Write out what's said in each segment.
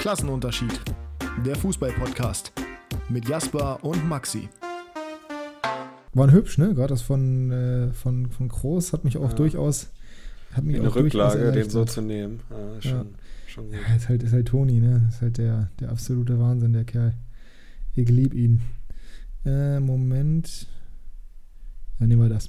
Klassenunterschied. Der Fußball-Podcast mit Jasper und Maxi. Waren hübsch, ne? Gerade das von, äh, von, von Groß hat mich auch ja. durchaus. Hat mich In auch Rücklage, den so zu nehmen. Ja, schon, ja. schon gut. Ja, ist halt, ist halt Toni, ne? Ist halt der, der absolute Wahnsinn, der Kerl. Ich liebe ihn. Äh, Moment. Dann nehmen wir das.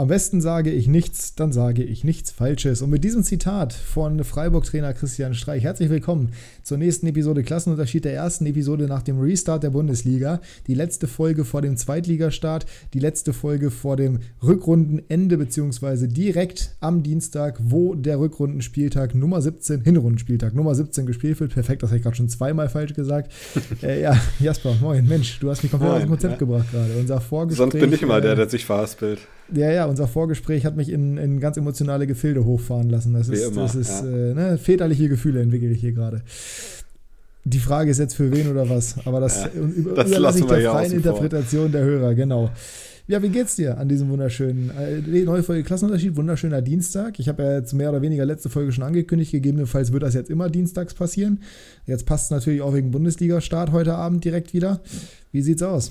Am besten sage ich nichts, dann sage ich nichts Falsches. Und mit diesem Zitat von Freiburg-Trainer Christian Streich herzlich willkommen zur nächsten Episode Klassenunterschied, der ersten Episode nach dem Restart der Bundesliga. Die letzte Folge vor dem Zweitligastart, die letzte Folge vor dem Rückrundenende, beziehungsweise direkt am Dienstag, wo der Rückrundenspieltag Nummer 17, Hinrundenspieltag Nummer 17 gespielt wird. Perfekt, das habe ich gerade schon zweimal falsch gesagt. äh, ja, Jasper, moin, Mensch, du hast mich komplett aus dem Konzept ja. gebracht gerade. Unser Vorgespräch. Sonst bin ich immer der, der sich verhaspelt. Ja, ja, unser Vorgespräch hat mich in, in ganz emotionale Gefilde hochfahren lassen. Das ist, immer, das ist ja. äh, ne, väterliche Gefühle entwickle ich hier gerade. Die Frage ist jetzt für wen oder was, aber das, ja, über, das überlasse ich der freien Interpretation der Hörer, genau. Ja, wie geht's dir an diesem wunderschönen, äh, neue Folge Klassenunterschied, wunderschöner Dienstag. Ich habe ja jetzt mehr oder weniger letzte Folge schon angekündigt, gegebenenfalls wird das jetzt immer dienstags passieren. Jetzt passt es natürlich auch wegen Bundesliga-Start heute Abend direkt wieder. Wie sieht's aus?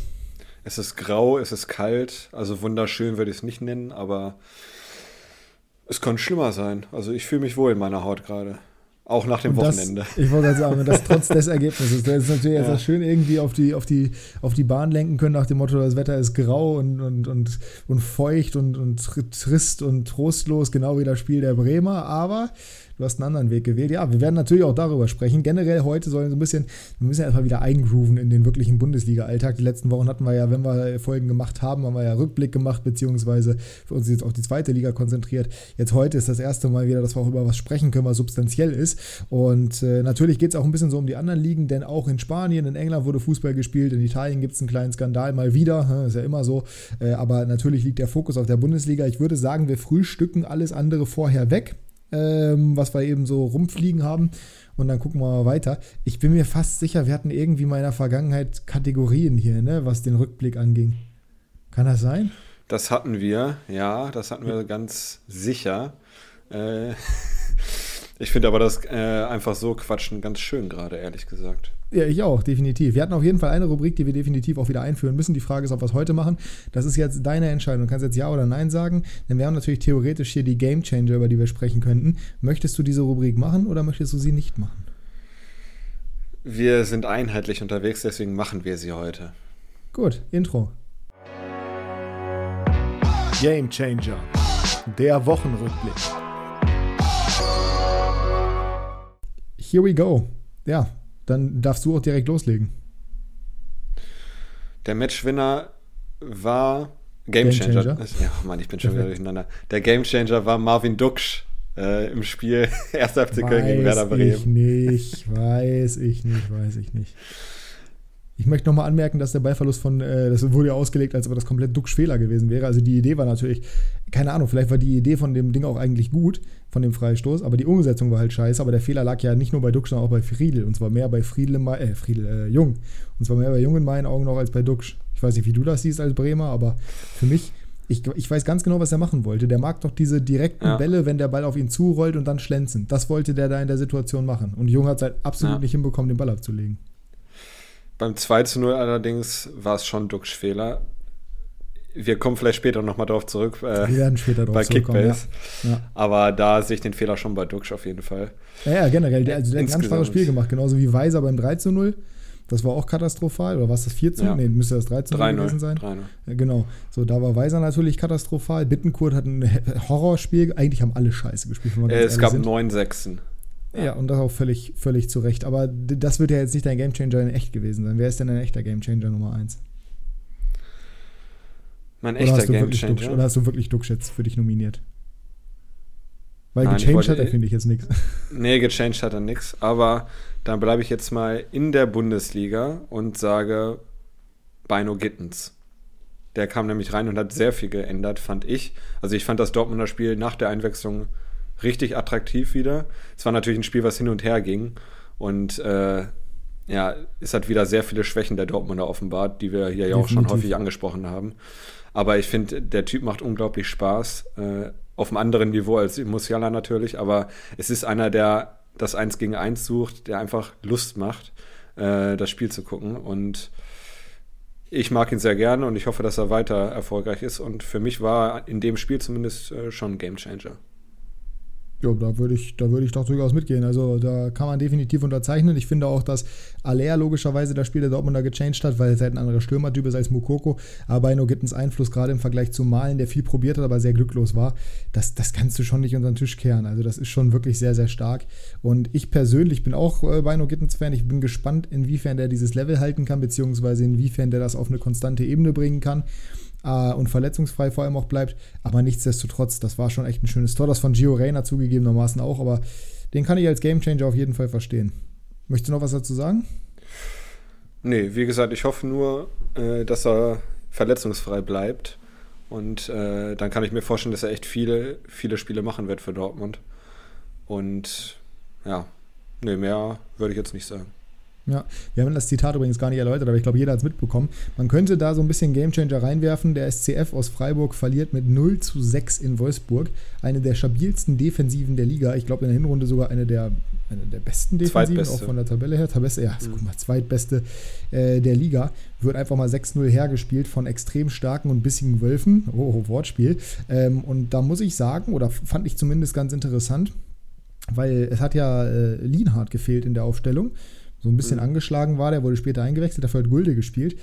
Es ist grau, es ist kalt, also wunderschön würde ich es nicht nennen, aber es könnte schlimmer sein. Also ich fühle mich wohl in meiner Haut gerade. Auch nach dem das, Wochenende. Ich wollte gerade sagen, das trotz des Ergebnisses. Das ist natürlich ja. schön irgendwie auf die, auf, die, auf die Bahn lenken können, nach dem Motto, das Wetter ist grau und, und, und, und feucht und, und trist und trostlos, genau wie das Spiel der Bremer. Aber du hast einen anderen Weg gewählt. Ja, wir werden natürlich auch darüber sprechen. Generell heute sollen so ein bisschen, wir müssen ja erstmal wieder eingrooven in den wirklichen Bundesliga-Alltag. Die letzten Wochen hatten wir ja, wenn wir Folgen gemacht haben, haben wir ja Rückblick gemacht, beziehungsweise für uns jetzt auf die zweite Liga konzentriert. Jetzt heute ist das erste Mal wieder, dass wir auch über was sprechen können, was substanziell ist. Und äh, natürlich geht es auch ein bisschen so um die anderen Ligen, denn auch in Spanien, in England wurde Fußball gespielt, in Italien gibt es einen kleinen Skandal mal wieder, ist ja immer so. Äh, aber natürlich liegt der Fokus auf der Bundesliga. Ich würde sagen, wir frühstücken alles andere vorher weg ähm, was wir eben so rumfliegen haben. Und dann gucken wir mal weiter. Ich bin mir fast sicher, wir hatten irgendwie mal in der Vergangenheit Kategorien hier, ne, was den Rückblick anging. Kann das sein? Das hatten wir, ja, das hatten wir ganz sicher. Äh, ich finde aber das äh, einfach so quatschen ganz schön gerade, ehrlich gesagt. Ja, ich auch, definitiv. Wir hatten auf jeden Fall eine Rubrik, die wir definitiv auch wieder einführen müssen. Die Frage ist, ob wir es heute machen. Das ist jetzt deine Entscheidung. Du kannst jetzt Ja oder Nein sagen, denn wir haben natürlich theoretisch hier die Game Changer, über die wir sprechen könnten. Möchtest du diese Rubrik machen oder möchtest du sie nicht machen? Wir sind einheitlich unterwegs, deswegen machen wir sie heute. Gut, Intro. Game Changer, der Wochenrückblick. Here we go. Ja, dann darfst du auch direkt loslegen. Der Matchwinner war Game Changer. Game Changer. Ja, Mann, ich bin schon wieder durcheinander. Der Game Changer war Marvin Duksch äh, im Spiel 1. FC Köln gegen Werder Bremen. Weiß ich nicht, weiß ich nicht, weiß ich nicht. Ich möchte nochmal anmerken, dass der Ballverlust von, äh, das wurde ja ausgelegt, als ob das komplett Duxch Fehler gewesen wäre. Also die Idee war natürlich, keine Ahnung, vielleicht war die Idee von dem Ding auch eigentlich gut, von dem Freistoß, aber die Umsetzung war halt scheiße. Aber der Fehler lag ja nicht nur bei Duxch, sondern auch bei Friedel. Und zwar mehr bei Friedel, äh, Friedel, äh, Jung. Und zwar mehr bei Jung in meinen Augen noch als bei Duxch. Ich weiß nicht, wie du das siehst als Bremer, aber für mich, ich, ich weiß ganz genau, was er machen wollte. Der mag doch diese direkten ja. Bälle, wenn der Ball auf ihn zurollt und dann schlänzen. Das wollte der da in der Situation machen. Und Jung hat es halt absolut ja. nicht hinbekommen, den Ball abzulegen. Beim 2 zu 0 allerdings war es schon Duxch Fehler. Wir kommen vielleicht später nochmal darauf zurück. Äh, Wir werden später bei Kickbase. Ja. Ja. Aber da sehe ich den Fehler schon bei Duxch auf jeden Fall. Ja, ja generell. Der, also der hat ein ganz schwaches Spiel gemacht. Genauso wie Weiser beim 3 zu 0. Das war auch katastrophal. Oder war es das 4 zu 0? Ja. Nee, müsste das 3 zu 0 gewesen sein. 3 ja, genau. So, da war Weiser natürlich katastrophal. Bittenkurt hat ein Horrorspiel. Eigentlich haben alle Scheiße gespielt. Äh, es gab 9 Sechsen. Ja, und das auch völlig, völlig zu Recht. Aber das wird ja jetzt nicht dein Gamechanger in echt gewesen sein. Wer ist denn ein echter Gamechanger Nummer 1? Mein echter Gamechanger? Oder hast du wirklich Duxch jetzt für dich nominiert? Weil Nein, gechanged hat er, finde ich, jetzt nichts. Nee, gechanged hat er nichts. Aber dann bleibe ich jetzt mal in der Bundesliga und sage Bino Gittens. Der kam nämlich rein und hat sehr viel geändert, fand ich. Also ich fand das Dortmunder Spiel nach der Einwechslung richtig attraktiv wieder. Es war natürlich ein Spiel, was hin und her ging. Und äh, ja, es hat wieder sehr viele Schwächen der Dortmunder offenbart, die wir hier ja auch schon häufig angesprochen haben. Aber ich finde, der Typ macht unglaublich Spaß. Äh, auf einem anderen Niveau als Musiala natürlich, aber es ist einer der das Eins gegen Eins sucht, der einfach Lust macht, äh, das Spiel zu gucken. Und ich mag ihn sehr gerne und ich hoffe, dass er weiter erfolgreich ist. Und für mich war er in dem Spiel zumindest äh, schon ein Gamechanger. Ja, da würde ich, da ich doch durchaus mitgehen. Also da kann man definitiv unterzeichnen. Ich finde auch, dass Aller logischerweise das Spiel der Dortmunder gechanged hat, weil es halt ein anderer Stürmertyp ist als Mukoko. Aber No Gittens Einfluss, gerade im Vergleich zu Malen, der viel probiert hat, aber sehr glücklos war, das, das kannst du schon nicht unter den Tisch kehren. Also das ist schon wirklich sehr, sehr stark. Und ich persönlich bin auch äh, bei No Gittens Fan. Ich bin gespannt, inwiefern der dieses Level halten kann, beziehungsweise inwiefern der das auf eine konstante Ebene bringen kann äh, und verletzungsfrei vor allem auch bleibt. Aber nichtsdestotrotz, das war schon echt ein schönes Tor. Das von Gio Reyna zugegebenermaßen auch, aber den kann ich als Gamechanger auf jeden Fall verstehen. Möchtest du noch was dazu sagen? Nee, wie gesagt, ich hoffe nur, äh, dass er verletzungsfrei bleibt. Und äh, dann kann ich mir vorstellen, dass er echt viele, viele Spiele machen wird für Dortmund. Und ja, nee, mehr würde ich jetzt nicht sagen. Ja, wir haben das Zitat übrigens gar nicht erläutert, aber ich glaube, jeder hat es mitbekommen. Man könnte da so ein bisschen Gamechanger reinwerfen. Der SCF aus Freiburg verliert mit 0 zu 6 in Wolfsburg. Eine der stabilsten Defensiven der Liga. Ich glaube, in der Hinrunde sogar eine der, eine der besten Defensiven, auch von der Tabelle her. Tabelle, ja, mhm. guck mal, zweitbeste äh, der Liga. Wird einfach mal 6-0 hergespielt von extrem starken und bissigen Wölfen. Oh, Wortspiel. Ähm, und da muss ich sagen, oder fand ich zumindest ganz interessant, weil es hat ja äh, Lienhardt gefehlt in der Aufstellung so ein bisschen mhm. angeschlagen war. Der wurde später eingewechselt, dafür hat Gulde gespielt.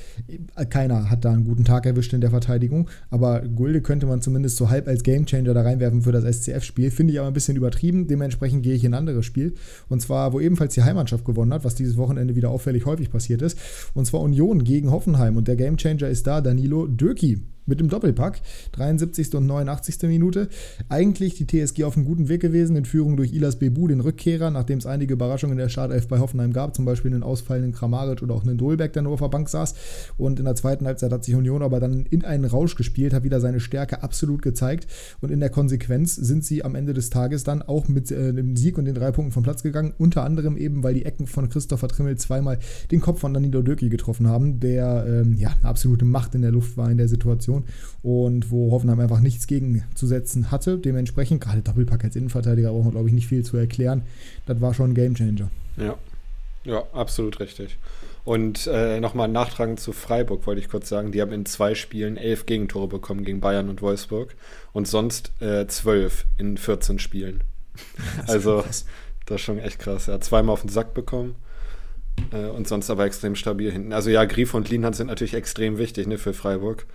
Keiner hat da einen guten Tag erwischt in der Verteidigung, aber Gulde könnte man zumindest so halb als Gamechanger da reinwerfen für das SCF-Spiel. Finde ich aber ein bisschen übertrieben. Dementsprechend gehe ich in ein anderes Spiel. Und zwar, wo ebenfalls die Heimatschaft gewonnen hat, was dieses Wochenende wieder auffällig häufig passiert ist. Und zwar Union gegen Hoffenheim. Und der Gamechanger ist da Danilo Dürki mit dem Doppelpack. 73. und 89. Minute. Eigentlich die TSG auf einem guten Weg gewesen, in Führung durch Ilas Bebu, den Rückkehrer, nachdem es einige Überraschungen in der Startelf bei Hoffenheim gab, zum Beispiel einen ausfallenden Kramaric oder auch einen Dolberg, der nur auf der Bank saß. Und in der zweiten Halbzeit hat sich Union aber dann in einen Rausch gespielt, hat wieder seine Stärke absolut gezeigt. Und in der Konsequenz sind sie am Ende des Tages dann auch mit äh, dem Sieg und den drei Punkten vom Platz gegangen. Unter anderem eben, weil die Ecken von Christopher Trimmel zweimal den Kopf von Danilo Dürki getroffen haben, der ähm, ja, eine absolute Macht in der Luft war in der Situation. Situation und wo Hoffenheim einfach nichts gegenzusetzen hatte. Dementsprechend, gerade Doppelpack als Innenverteidiger, braucht man, glaube ich, nicht viel zu erklären. Das war schon ein Gamechanger. Ja, ja, absolut richtig. Und äh, nochmal nachtragend zu Freiburg wollte ich kurz sagen, die haben in zwei Spielen elf Gegentore bekommen gegen Bayern und Wolfsburg und sonst äh, zwölf in 14 Spielen. Das also das ist schon echt krass. Er hat zweimal auf den Sack bekommen äh, und sonst aber extrem stabil hinten. Also ja, Grief und Lienhand sind natürlich extrem wichtig ne, für Freiburg.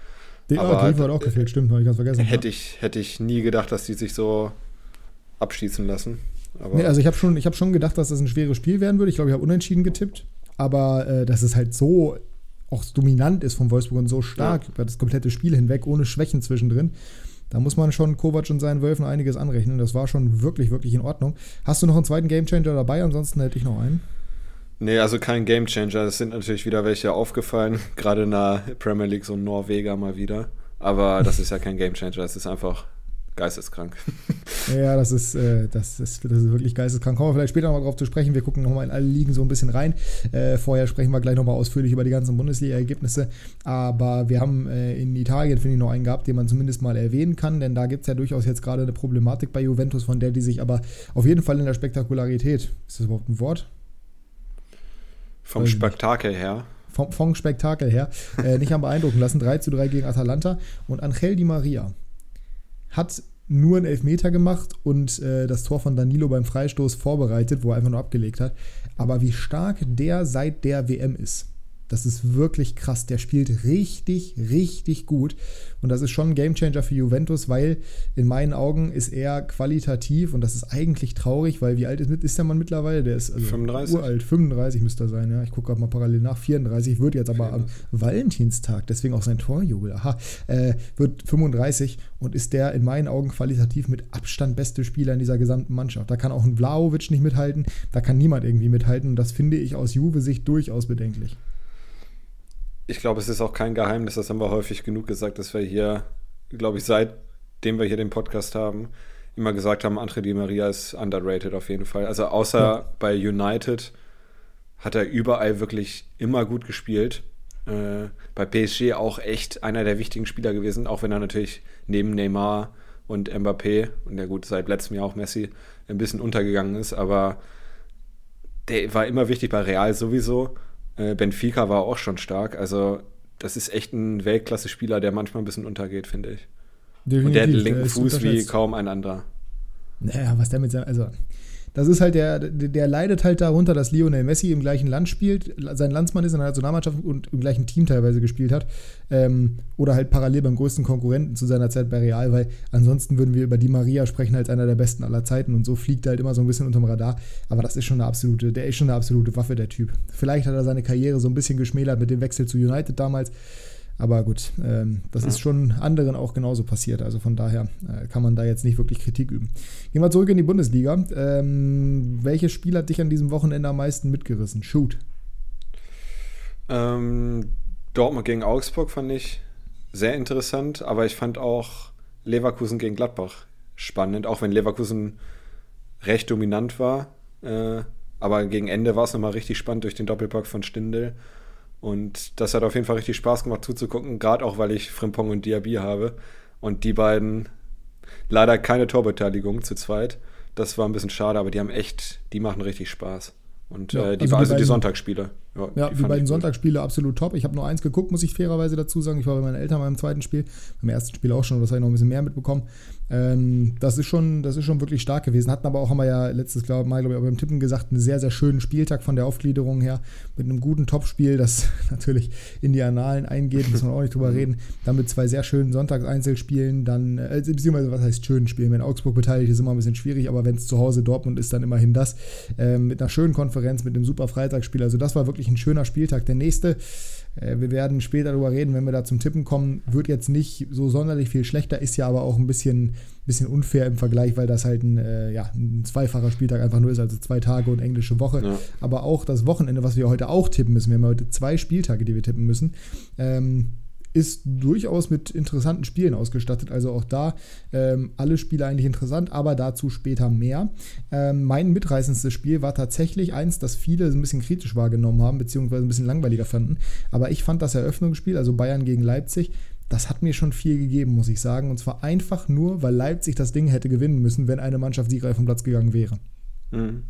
Den aber hat auch gefehlt, stimmt, habe ich ganz vergessen. Hätte, ja. ich, hätte ich nie gedacht, dass die sich so abschießen lassen. Nee, also ich habe schon, hab schon gedacht, dass das ein schweres Spiel werden würde. Ich glaube, ich habe unentschieden getippt. Aber äh, dass es halt so auch dominant ist von Wolfsburg und so stark ja. über das komplette Spiel hinweg, ohne Schwächen zwischendrin. Da muss man schon Kovac und seinen Wölfen einiges anrechnen. Das war schon wirklich, wirklich in Ordnung. Hast du noch einen zweiten Gamechanger dabei? Ansonsten hätte ich noch einen. Nee, also kein Gamechanger. Es sind natürlich wieder welche aufgefallen. Gerade in der Premier League so ein Norweger mal wieder. Aber das ist ja kein Gamechanger. Das ist einfach geisteskrank. Ja, das ist, äh, das, ist, das ist wirklich geisteskrank. Kommen wir vielleicht später nochmal drauf zu sprechen. Wir gucken nochmal in alle Ligen so ein bisschen rein. Äh, vorher sprechen wir gleich nochmal ausführlich über die ganzen Bundesliga-Ergebnisse. Aber wir haben äh, in Italien, finde ich, noch einen gehabt, den man zumindest mal erwähnen kann. Denn da gibt es ja durchaus jetzt gerade eine Problematik bei Juventus, von der die sich aber auf jeden Fall in der Spektakularität, ist das überhaupt ein Wort? Vom Spektakel her. Vom, vom Spektakel her. Äh, nicht haben beeindrucken lassen. 3 zu 3 gegen Atalanta. Und Angel Di Maria hat nur einen Elfmeter gemacht und äh, das Tor von Danilo beim Freistoß vorbereitet, wo er einfach nur abgelegt hat. Aber wie stark der seit der WM ist. Das ist wirklich krass. Der spielt richtig, richtig gut. Und das ist schon ein Gamechanger für Juventus, weil in meinen Augen ist er qualitativ und das ist eigentlich traurig, weil wie alt ist, ist der Mann mittlerweile? Der ist also 35. uralt. 35 müsste er sein, ja. Ich gucke gerade mal parallel nach. 34 wird jetzt aber am Valentinstag, deswegen auch sein Torjubel, aha, äh, wird 35 und ist der in meinen Augen qualitativ mit Abstand beste Spieler in dieser gesamten Mannschaft. Da kann auch ein Vlaovic nicht mithalten, da kann niemand irgendwie mithalten und das finde ich aus Juve-Sicht durchaus bedenklich ich glaube, es ist auch kein Geheimnis, das haben wir häufig genug gesagt, dass wir hier, glaube ich, seitdem wir hier den Podcast haben, immer gesagt haben, André Di Maria ist underrated auf jeden Fall. Also außer ja. bei United hat er überall wirklich immer gut gespielt. Äh, bei PSG auch echt einer der wichtigen Spieler gewesen, auch wenn er natürlich neben Neymar und Mbappé und ja gut, seit letztem Jahr auch Messi ein bisschen untergegangen ist, aber der war immer wichtig bei Real sowieso. Äh, Benfica war auch schon stark. Also, das ist echt ein Weltklasse-Spieler, der manchmal ein bisschen untergeht, finde ich. Definitiv, Und der hat den linken Fuß wie kaum ein anderer. Naja, was der mit seinem. Also, das ist halt der, der leidet halt darunter, dass Lionel Messi im gleichen Land spielt, sein Landsmann ist in der Nationalmannschaft und im gleichen Team teilweise gespielt hat. Ähm, oder halt parallel beim größten Konkurrenten zu seiner Zeit bei Real, weil ansonsten würden wir über Di Maria sprechen als einer der besten aller Zeiten und so fliegt er halt immer so ein bisschen unterm Radar. Aber das ist schon eine absolute, der ist schon eine absolute Waffe, der Typ. Vielleicht hat er seine Karriere so ein bisschen geschmälert mit dem Wechsel zu United damals. Aber gut, ähm, das ja. ist schon anderen auch genauso passiert. Also von daher äh, kann man da jetzt nicht wirklich Kritik üben. Gehen wir zurück in die Bundesliga. Ähm, welches Spiel hat dich an diesem Wochenende am meisten mitgerissen? Shoot. Ähm, Dortmund gegen Augsburg fand ich sehr interessant, aber ich fand auch Leverkusen gegen Gladbach spannend, auch wenn Leverkusen recht dominant war. Äh, aber gegen Ende war es nochmal richtig spannend durch den Doppelpack von Stindel. Und das hat auf jeden Fall richtig Spaß gemacht zuzugucken, gerade auch, weil ich Frimpong und Diaby habe. Und die beiden leider keine Torbeteiligung zu zweit. Das war ein bisschen schade, aber die haben echt, die machen richtig Spaß. Und ja, äh, die, also, also die, die Sonntagsspiele. Ja, ja die, die beiden Sonntagsspiele absolut top. Ich habe nur eins geguckt, muss ich fairerweise dazu sagen. Ich war bei meinen Eltern beim zweiten Spiel, beim ersten Spiel auch schon, das habe ich noch ein bisschen mehr mitbekommen. Ähm, das, ist schon, das ist schon wirklich stark gewesen. Hatten aber auch, haben wir ja letztes glaub, Mal, glaube ich, beim Tippen gesagt, einen sehr, sehr schönen Spieltag von der Aufgliederung her. Mit einem guten Topspiel, das natürlich in die Annalen eingeht, muss man auch nicht drüber reden. Dann mit zwei sehr schönen Sonntagseinzelspielen, dann, äh, beziehungsweise was heißt schönen Spielen? Wenn Augsburg beteiligt ist, immer ein bisschen schwierig, aber wenn es zu Hause Dortmund ist, dann immerhin das. Ähm, mit einer schönen Konferenz, mit einem super Freitagsspiel. Also, das war wirklich ein schöner Spieltag. Der nächste äh, wir werden später darüber reden, wenn wir da zum Tippen kommen. Wird jetzt nicht so sonderlich viel schlechter, ist ja aber auch ein bisschen, bisschen unfair im Vergleich, weil das halt ein, äh, ja, ein zweifacher Spieltag einfach nur ist, also zwei Tage und englische Woche. Ja. Aber auch das Wochenende, was wir heute auch tippen müssen. Wir haben heute zwei Spieltage, die wir tippen müssen. Ähm, ist durchaus mit interessanten Spielen ausgestattet. Also auch da ähm, alle Spiele eigentlich interessant, aber dazu später mehr. Ähm, mein mitreißendstes Spiel war tatsächlich eins, das viele ein bisschen kritisch wahrgenommen haben, beziehungsweise ein bisschen langweiliger fanden. Aber ich fand das Eröffnungsspiel, also Bayern gegen Leipzig, das hat mir schon viel gegeben, muss ich sagen. Und zwar einfach nur, weil Leipzig das Ding hätte gewinnen müssen, wenn eine Mannschaft siegreich vom Platz gegangen wäre. Mhm.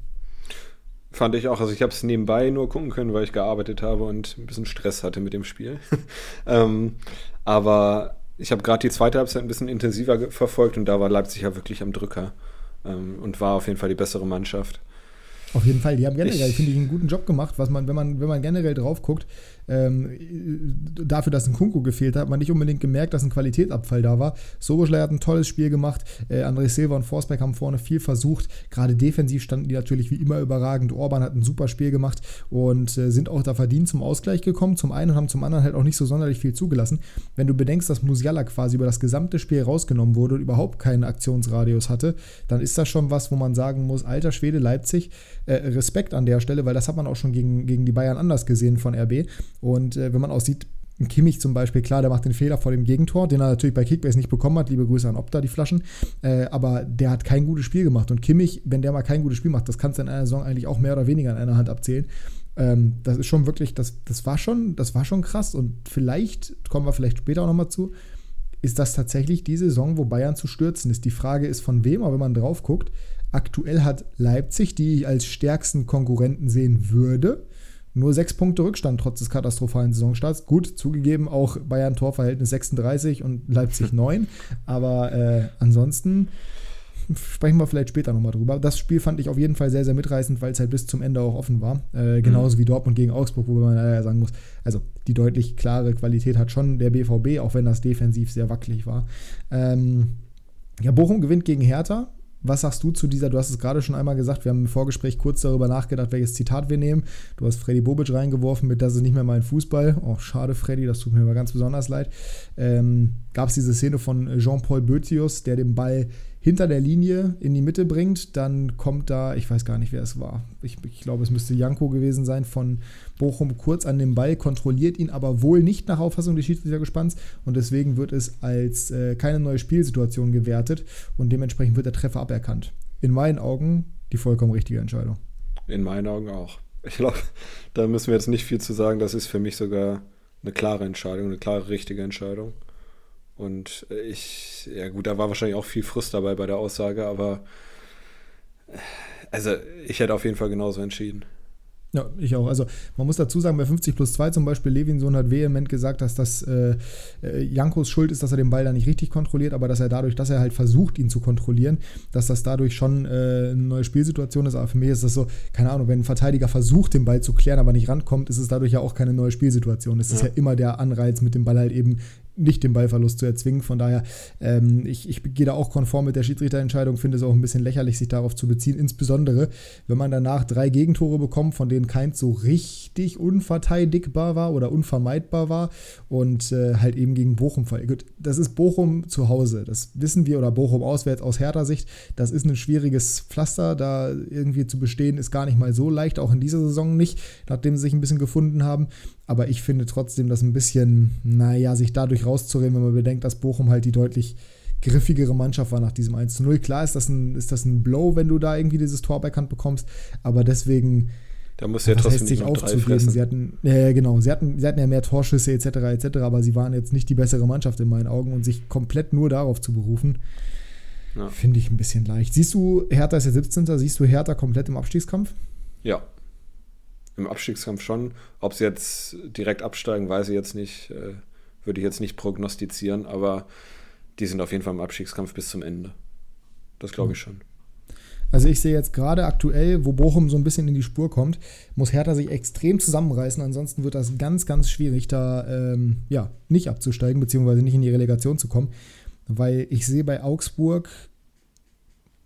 Fand ich auch. Also ich habe es nebenbei nur gucken können, weil ich gearbeitet habe und ein bisschen Stress hatte mit dem Spiel. ähm, aber ich habe gerade die zweite Halbzeit ein bisschen intensiver verfolgt und da war Leipzig ja wirklich am Drücker ähm, und war auf jeden Fall die bessere Mannschaft. Auf jeden Fall, die haben generell, finde ich, einen guten Job gemacht, was man, wenn man, wenn man generell drauf guckt, ähm, dafür, dass ein Kunku gefehlt hat, hat man nicht unbedingt gemerkt, dass ein Qualitätsabfall da war. Soboschlei hat ein tolles Spiel gemacht, äh, André Silva und Forsberg haben vorne viel versucht, gerade defensiv standen die natürlich wie immer überragend. Orban hat ein super Spiel gemacht und äh, sind auch da verdient zum Ausgleich gekommen. Zum einen und haben zum anderen halt auch nicht so sonderlich viel zugelassen. Wenn du bedenkst, dass Musiala quasi über das gesamte Spiel rausgenommen wurde und überhaupt keinen Aktionsradius hatte, dann ist das schon was, wo man sagen muss, alter Schwede Leipzig, äh, Respekt an der Stelle, weil das hat man auch schon gegen, gegen die Bayern anders gesehen von RB. Und äh, wenn man auch sieht, Kimmich zum Beispiel, klar, der macht den Fehler vor dem Gegentor, den er natürlich bei Kickbase nicht bekommen hat. Liebe Grüße an Opta, die Flaschen. Äh, aber der hat kein gutes Spiel gemacht. Und Kimmich, wenn der mal kein gutes Spiel macht, das kannst du in einer Saison eigentlich auch mehr oder weniger an einer Hand abzählen. Ähm, das ist schon wirklich, das, das, war schon, das war schon krass. Und vielleicht, kommen wir vielleicht später auch nochmal zu, ist das tatsächlich die Saison, wo Bayern zu stürzen ist. Die Frage ist von wem, aber wenn man drauf guckt, aktuell hat Leipzig, die ich als stärksten Konkurrenten sehen würde, nur sechs Punkte Rückstand trotz des katastrophalen Saisonstarts. Gut, zugegeben, auch Bayern Torverhältnis 36 und Leipzig 9. Aber äh, ansonsten sprechen wir vielleicht später nochmal drüber. Das Spiel fand ich auf jeden Fall sehr, sehr mitreißend, weil es halt bis zum Ende auch offen war. Äh, genauso mhm. wie Dortmund gegen Augsburg, wo man äh, sagen muss, also die deutlich klare Qualität hat schon der BVB, auch wenn das defensiv sehr wackelig war. Ähm, ja, Bochum gewinnt gegen Hertha. Was sagst du zu dieser, du hast es gerade schon einmal gesagt, wir haben im Vorgespräch kurz darüber nachgedacht, welches Zitat wir nehmen. Du hast Freddy Bobic reingeworfen mit, das ist nicht mehr mein Fußball. Oh, schade, Freddy, das tut mir aber ganz besonders leid. Ähm, Gab es diese Szene von Jean-Paul Bötius, der den Ball hinter der Linie in die Mitte bringt, dann kommt da, ich weiß gar nicht, wer es war. Ich, ich glaube, es müsste Janko gewesen sein von Bochum kurz an dem Ball, kontrolliert ihn aber wohl nicht nach Auffassung des Schiedsrichtergespanns und deswegen wird es als äh, keine neue Spielsituation gewertet und dementsprechend wird der Treffer aberkannt. In meinen Augen die vollkommen richtige Entscheidung. In meinen Augen auch. Ich glaube, da müssen wir jetzt nicht viel zu sagen. Das ist für mich sogar eine klare Entscheidung, eine klare richtige Entscheidung. Und ich, ja gut, da war wahrscheinlich auch viel Frust dabei bei der Aussage, aber also ich hätte auf jeden Fall genauso entschieden. Ja, ich auch. Also man muss dazu sagen, bei 50 plus 2 zum Beispiel, Levinson hat vehement gesagt, dass das äh, äh, Jankos Schuld ist, dass er den Ball da nicht richtig kontrolliert, aber dass er dadurch, dass er halt versucht, ihn zu kontrollieren, dass das dadurch schon äh, eine neue Spielsituation ist. Aber für mich ist das so, keine Ahnung, wenn ein Verteidiger versucht, den Ball zu klären, aber nicht rankommt, ist es dadurch ja auch keine neue Spielsituation. Es ja. ist ja immer der Anreiz, mit dem Ball halt eben nicht den Ballverlust zu erzwingen. Von daher, ähm, ich, ich gehe da auch konform mit der Schiedsrichterentscheidung, finde es auch ein bisschen lächerlich, sich darauf zu beziehen. Insbesondere, wenn man danach drei Gegentore bekommt, von denen keins so richtig unverteidigbar war oder unvermeidbar war und äh, halt eben gegen Bochum. Gut, das ist Bochum zu Hause, das wissen wir, oder Bochum auswärts aus härter Sicht. Das ist ein schwieriges Pflaster, da irgendwie zu bestehen, ist gar nicht mal so leicht, auch in dieser Saison nicht, nachdem sie sich ein bisschen gefunden haben. Aber ich finde trotzdem, dass ein bisschen, naja, sich dadurch rauszureden, wenn man bedenkt, dass Bochum halt die deutlich griffigere Mannschaft war nach diesem 1 zu 0. Klar ist das ein, ist das ein Blow, wenn du da irgendwie dieses Tor bekannt bekommst, aber deswegen. Da muss ja trotzdem sich aufzugeben. Sie hatten, ja, genau, sie hatten, sie hatten ja mehr Torschüsse etc. etc., aber sie waren jetzt nicht die bessere Mannschaft in meinen Augen und sich komplett nur darauf zu berufen, ja. finde ich ein bisschen leicht. Siehst du, Hertha ist der 17. Siehst du Hertha komplett im Abstiegskampf? Ja, im Abstiegskampf schon. Ob sie jetzt direkt absteigen, weiß ich jetzt nicht. Würde ich jetzt nicht prognostizieren, aber die sind auf jeden Fall im Abstiegskampf bis zum Ende. Das glaube ich schon. Also ich sehe jetzt gerade aktuell, wo Bochum so ein bisschen in die Spur kommt, muss Hertha sich extrem zusammenreißen. Ansonsten wird das ganz, ganz schwierig, da ähm, ja, nicht abzusteigen, beziehungsweise nicht in die Relegation zu kommen. Weil ich sehe bei Augsburg,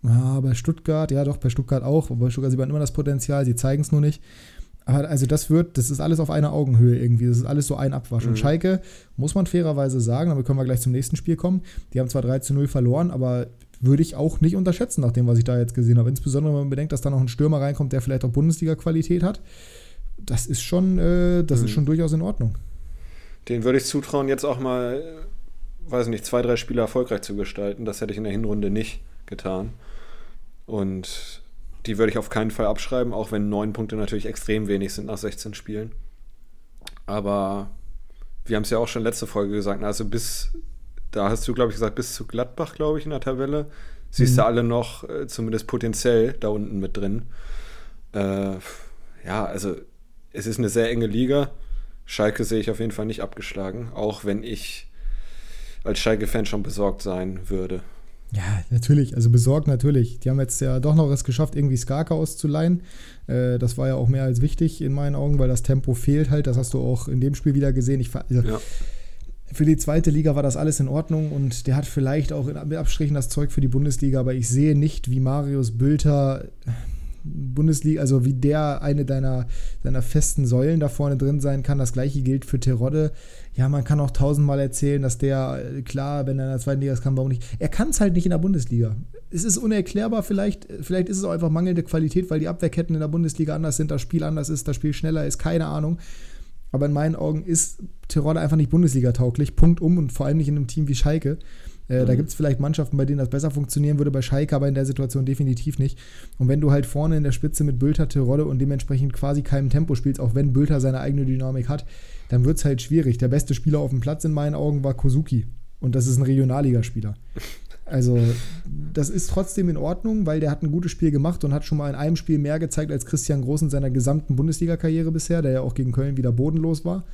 ja, bei Stuttgart, ja doch, bei Stuttgart auch, aber bei Stuttgart sieht man immer das Potenzial, sie zeigen es nur nicht. Aber also das wird, das ist alles auf einer Augenhöhe irgendwie. Das ist alles so ein Abwasch. Mhm. Und Schalke, muss man fairerweise sagen, damit können wir gleich zum nächsten Spiel kommen. Die haben zwar 3 zu 0 verloren, aber würde ich auch nicht unterschätzen, nach dem, was ich da jetzt gesehen habe. Insbesondere, wenn man bedenkt, dass da noch ein Stürmer reinkommt, der vielleicht auch Bundesliga-Qualität hat. Das ist schon, äh, das mhm. ist schon durchaus in Ordnung. Den würde ich zutrauen, jetzt auch mal, weiß nicht, zwei, drei Spiele erfolgreich zu gestalten. Das hätte ich in der Hinrunde nicht getan. Und die würde ich auf keinen Fall abschreiben, auch wenn neun Punkte natürlich extrem wenig sind nach 16 Spielen. Aber wir haben es ja auch schon letzte Folge gesagt, also bis, da hast du, glaube ich, gesagt, bis zu Gladbach, glaube ich, in der Tabelle, siehst mhm. du alle noch äh, zumindest potenziell da unten mit drin. Äh, ja, also es ist eine sehr enge Liga. Schalke sehe ich auf jeden Fall nicht abgeschlagen, auch wenn ich als Schalke-Fan schon besorgt sein würde. Ja, natürlich, also besorgt natürlich. Die haben jetzt ja doch noch es geschafft, irgendwie Skaka auszuleihen. Äh, das war ja auch mehr als wichtig in meinen Augen, weil das Tempo fehlt halt. Das hast du auch in dem Spiel wieder gesehen. Ich, also, ja. Für die zweite Liga war das alles in Ordnung und der hat vielleicht auch in Abstrichen das Zeug für die Bundesliga, aber ich sehe nicht, wie Marius Bülter Bundesliga, also wie der eine deiner, deiner festen Säulen da vorne drin sein kann. Das gleiche gilt für Terodde. Ja, man kann auch tausendmal erzählen, dass der, äh, klar, wenn er in der zweiten Liga ist, kann, warum nicht. Er kann es halt nicht in der Bundesliga. Es ist unerklärbar, vielleicht, vielleicht ist es auch einfach mangelnde Qualität, weil die Abwehrketten in der Bundesliga anders sind, das Spiel anders ist, das Spiel schneller ist, keine Ahnung. Aber in meinen Augen ist Terodde einfach nicht Bundesliga-tauglich. Punkt um und vor allem nicht in einem Team wie Schalke. Äh, mhm. Da gibt es vielleicht Mannschaften, bei denen das besser funktionieren würde, bei Schalke aber in der Situation definitiv nicht. Und wenn du halt vorne in der Spitze mit Bülter, Terodde und dementsprechend quasi keinem Tempo spielst, auch wenn Bülter seine eigene Dynamik hat, dann wird es halt schwierig. Der beste Spieler auf dem Platz in meinen Augen war Kozuki. Und das ist ein Regionalligaspieler. Also, das ist trotzdem in Ordnung, weil der hat ein gutes Spiel gemacht und hat schon mal in einem Spiel mehr gezeigt als Christian Groß in seiner gesamten Bundesliga-Karriere bisher, der ja auch gegen Köln wieder bodenlos war.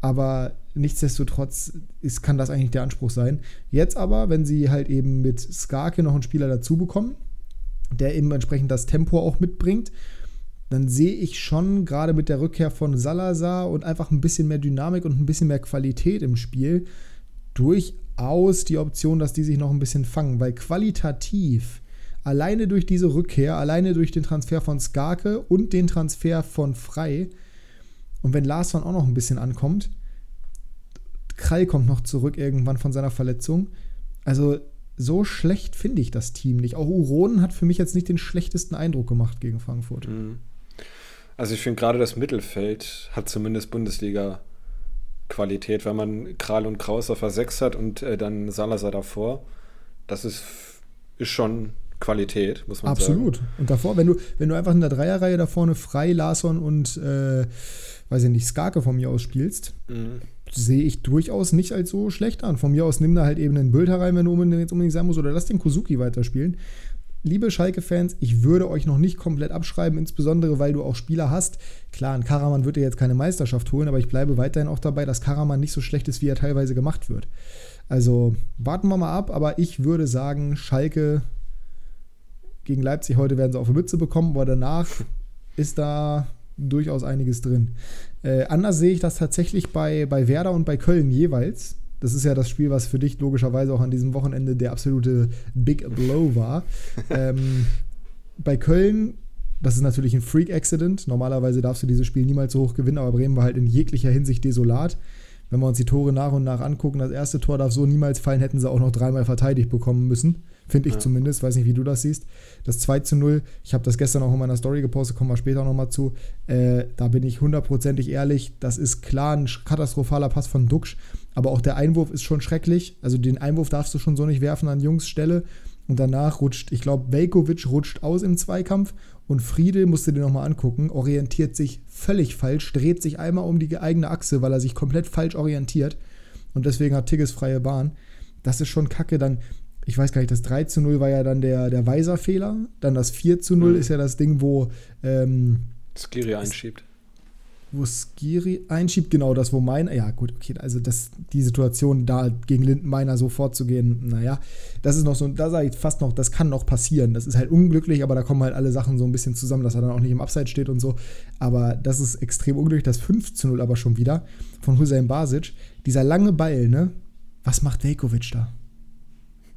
Aber nichtsdestotrotz ist, kann das eigentlich der Anspruch sein. Jetzt aber, wenn sie halt eben mit Skarke noch einen Spieler dazu bekommen, der eben entsprechend das Tempo auch mitbringt, dann sehe ich schon gerade mit der Rückkehr von Salazar und einfach ein bisschen mehr Dynamik und ein bisschen mehr Qualität im Spiel durchaus die Option, dass die sich noch ein bisschen fangen, weil qualitativ alleine durch diese Rückkehr, alleine durch den Transfer von Skarke und den Transfer von Frei und wenn Larsson auch noch ein bisschen ankommt, Krall kommt noch zurück irgendwann von seiner Verletzung. Also so schlecht finde ich das Team nicht. Auch Uronen hat für mich jetzt nicht den schlechtesten Eindruck gemacht gegen Frankfurt. Mhm. Also ich finde gerade das Mittelfeld hat zumindest Bundesliga Qualität, wenn man Kral und Kraus auf A6 hat und äh, dann Salazar davor. Das ist, ist schon Qualität, muss man Absolut. sagen. Absolut. Und davor, wenn du, wenn du einfach in der Dreierreihe da vorne frei Larsson und äh, weiß ich nicht, Skarke von mir aus spielst, mhm. Sehe ich durchaus nicht als so schlecht an. Von mir aus nimm da halt eben einen Bild herein, wenn du unbedingt, jetzt unbedingt sein musst, oder lass den Kozuki weiterspielen. liebe Schalke-Fans, ich würde euch noch nicht komplett abschreiben, insbesondere weil du auch Spieler hast. Klar, ein Karaman wird dir jetzt keine Meisterschaft holen, aber ich bleibe weiterhin auch dabei, dass Karaman nicht so schlecht ist, wie er teilweise gemacht wird. Also warten wir mal ab, aber ich würde sagen, Schalke gegen Leipzig heute werden sie auf die Mütze bekommen, aber danach ist da durchaus einiges drin. Äh, anders sehe ich das tatsächlich bei, bei Werder und bei Köln jeweils. Das ist ja das Spiel, was für dich logischerweise auch an diesem Wochenende der absolute Big Blow war. ähm, bei Köln, das ist natürlich ein Freak-Accident. Normalerweise darfst du dieses Spiel niemals so hoch gewinnen, aber Bremen war halt in jeglicher Hinsicht desolat. Wenn wir uns die Tore nach und nach angucken, das erste Tor darf so niemals fallen, hätten sie auch noch dreimal verteidigt bekommen müssen. Finde ich ja. zumindest. Weiß nicht, wie du das siehst. Das 2 zu 0, ich habe das gestern auch in meiner Story gepostet, kommen wir später nochmal zu. Äh, da bin ich hundertprozentig ehrlich. Das ist klar ein katastrophaler Pass von Duxch. Aber auch der Einwurf ist schon schrecklich. Also den Einwurf darfst du schon so nicht werfen an Jungs Stelle. Und danach rutscht, ich glaube, Velkovic rutscht aus im Zweikampf und Friedel, musst du dir nochmal angucken, orientiert sich völlig falsch, dreht sich einmal um die eigene Achse, weil er sich komplett falsch orientiert. Und deswegen hat Tigges freie Bahn. Das ist schon kacke. Dann ich weiß gar nicht, das 3 zu 0 war ja dann der, der Weiser-Fehler. Dann das 4 zu 0 mhm. ist ja das Ding, wo ähm, Skiri einschiebt. Wo Skiri einschiebt, genau das, wo mein, ja gut, okay, also das, die Situation da gegen Lindenmeiner so vorzugehen, naja, das ist noch so, da sage ich fast noch, das kann noch passieren. Das ist halt unglücklich, aber da kommen halt alle Sachen so ein bisschen zusammen, dass er dann auch nicht im Upside steht und so. Aber das ist extrem unglücklich, das 5 zu 0 aber schon wieder von Hussein Basic. Dieser lange Ball, ne? Was macht Velkovic da?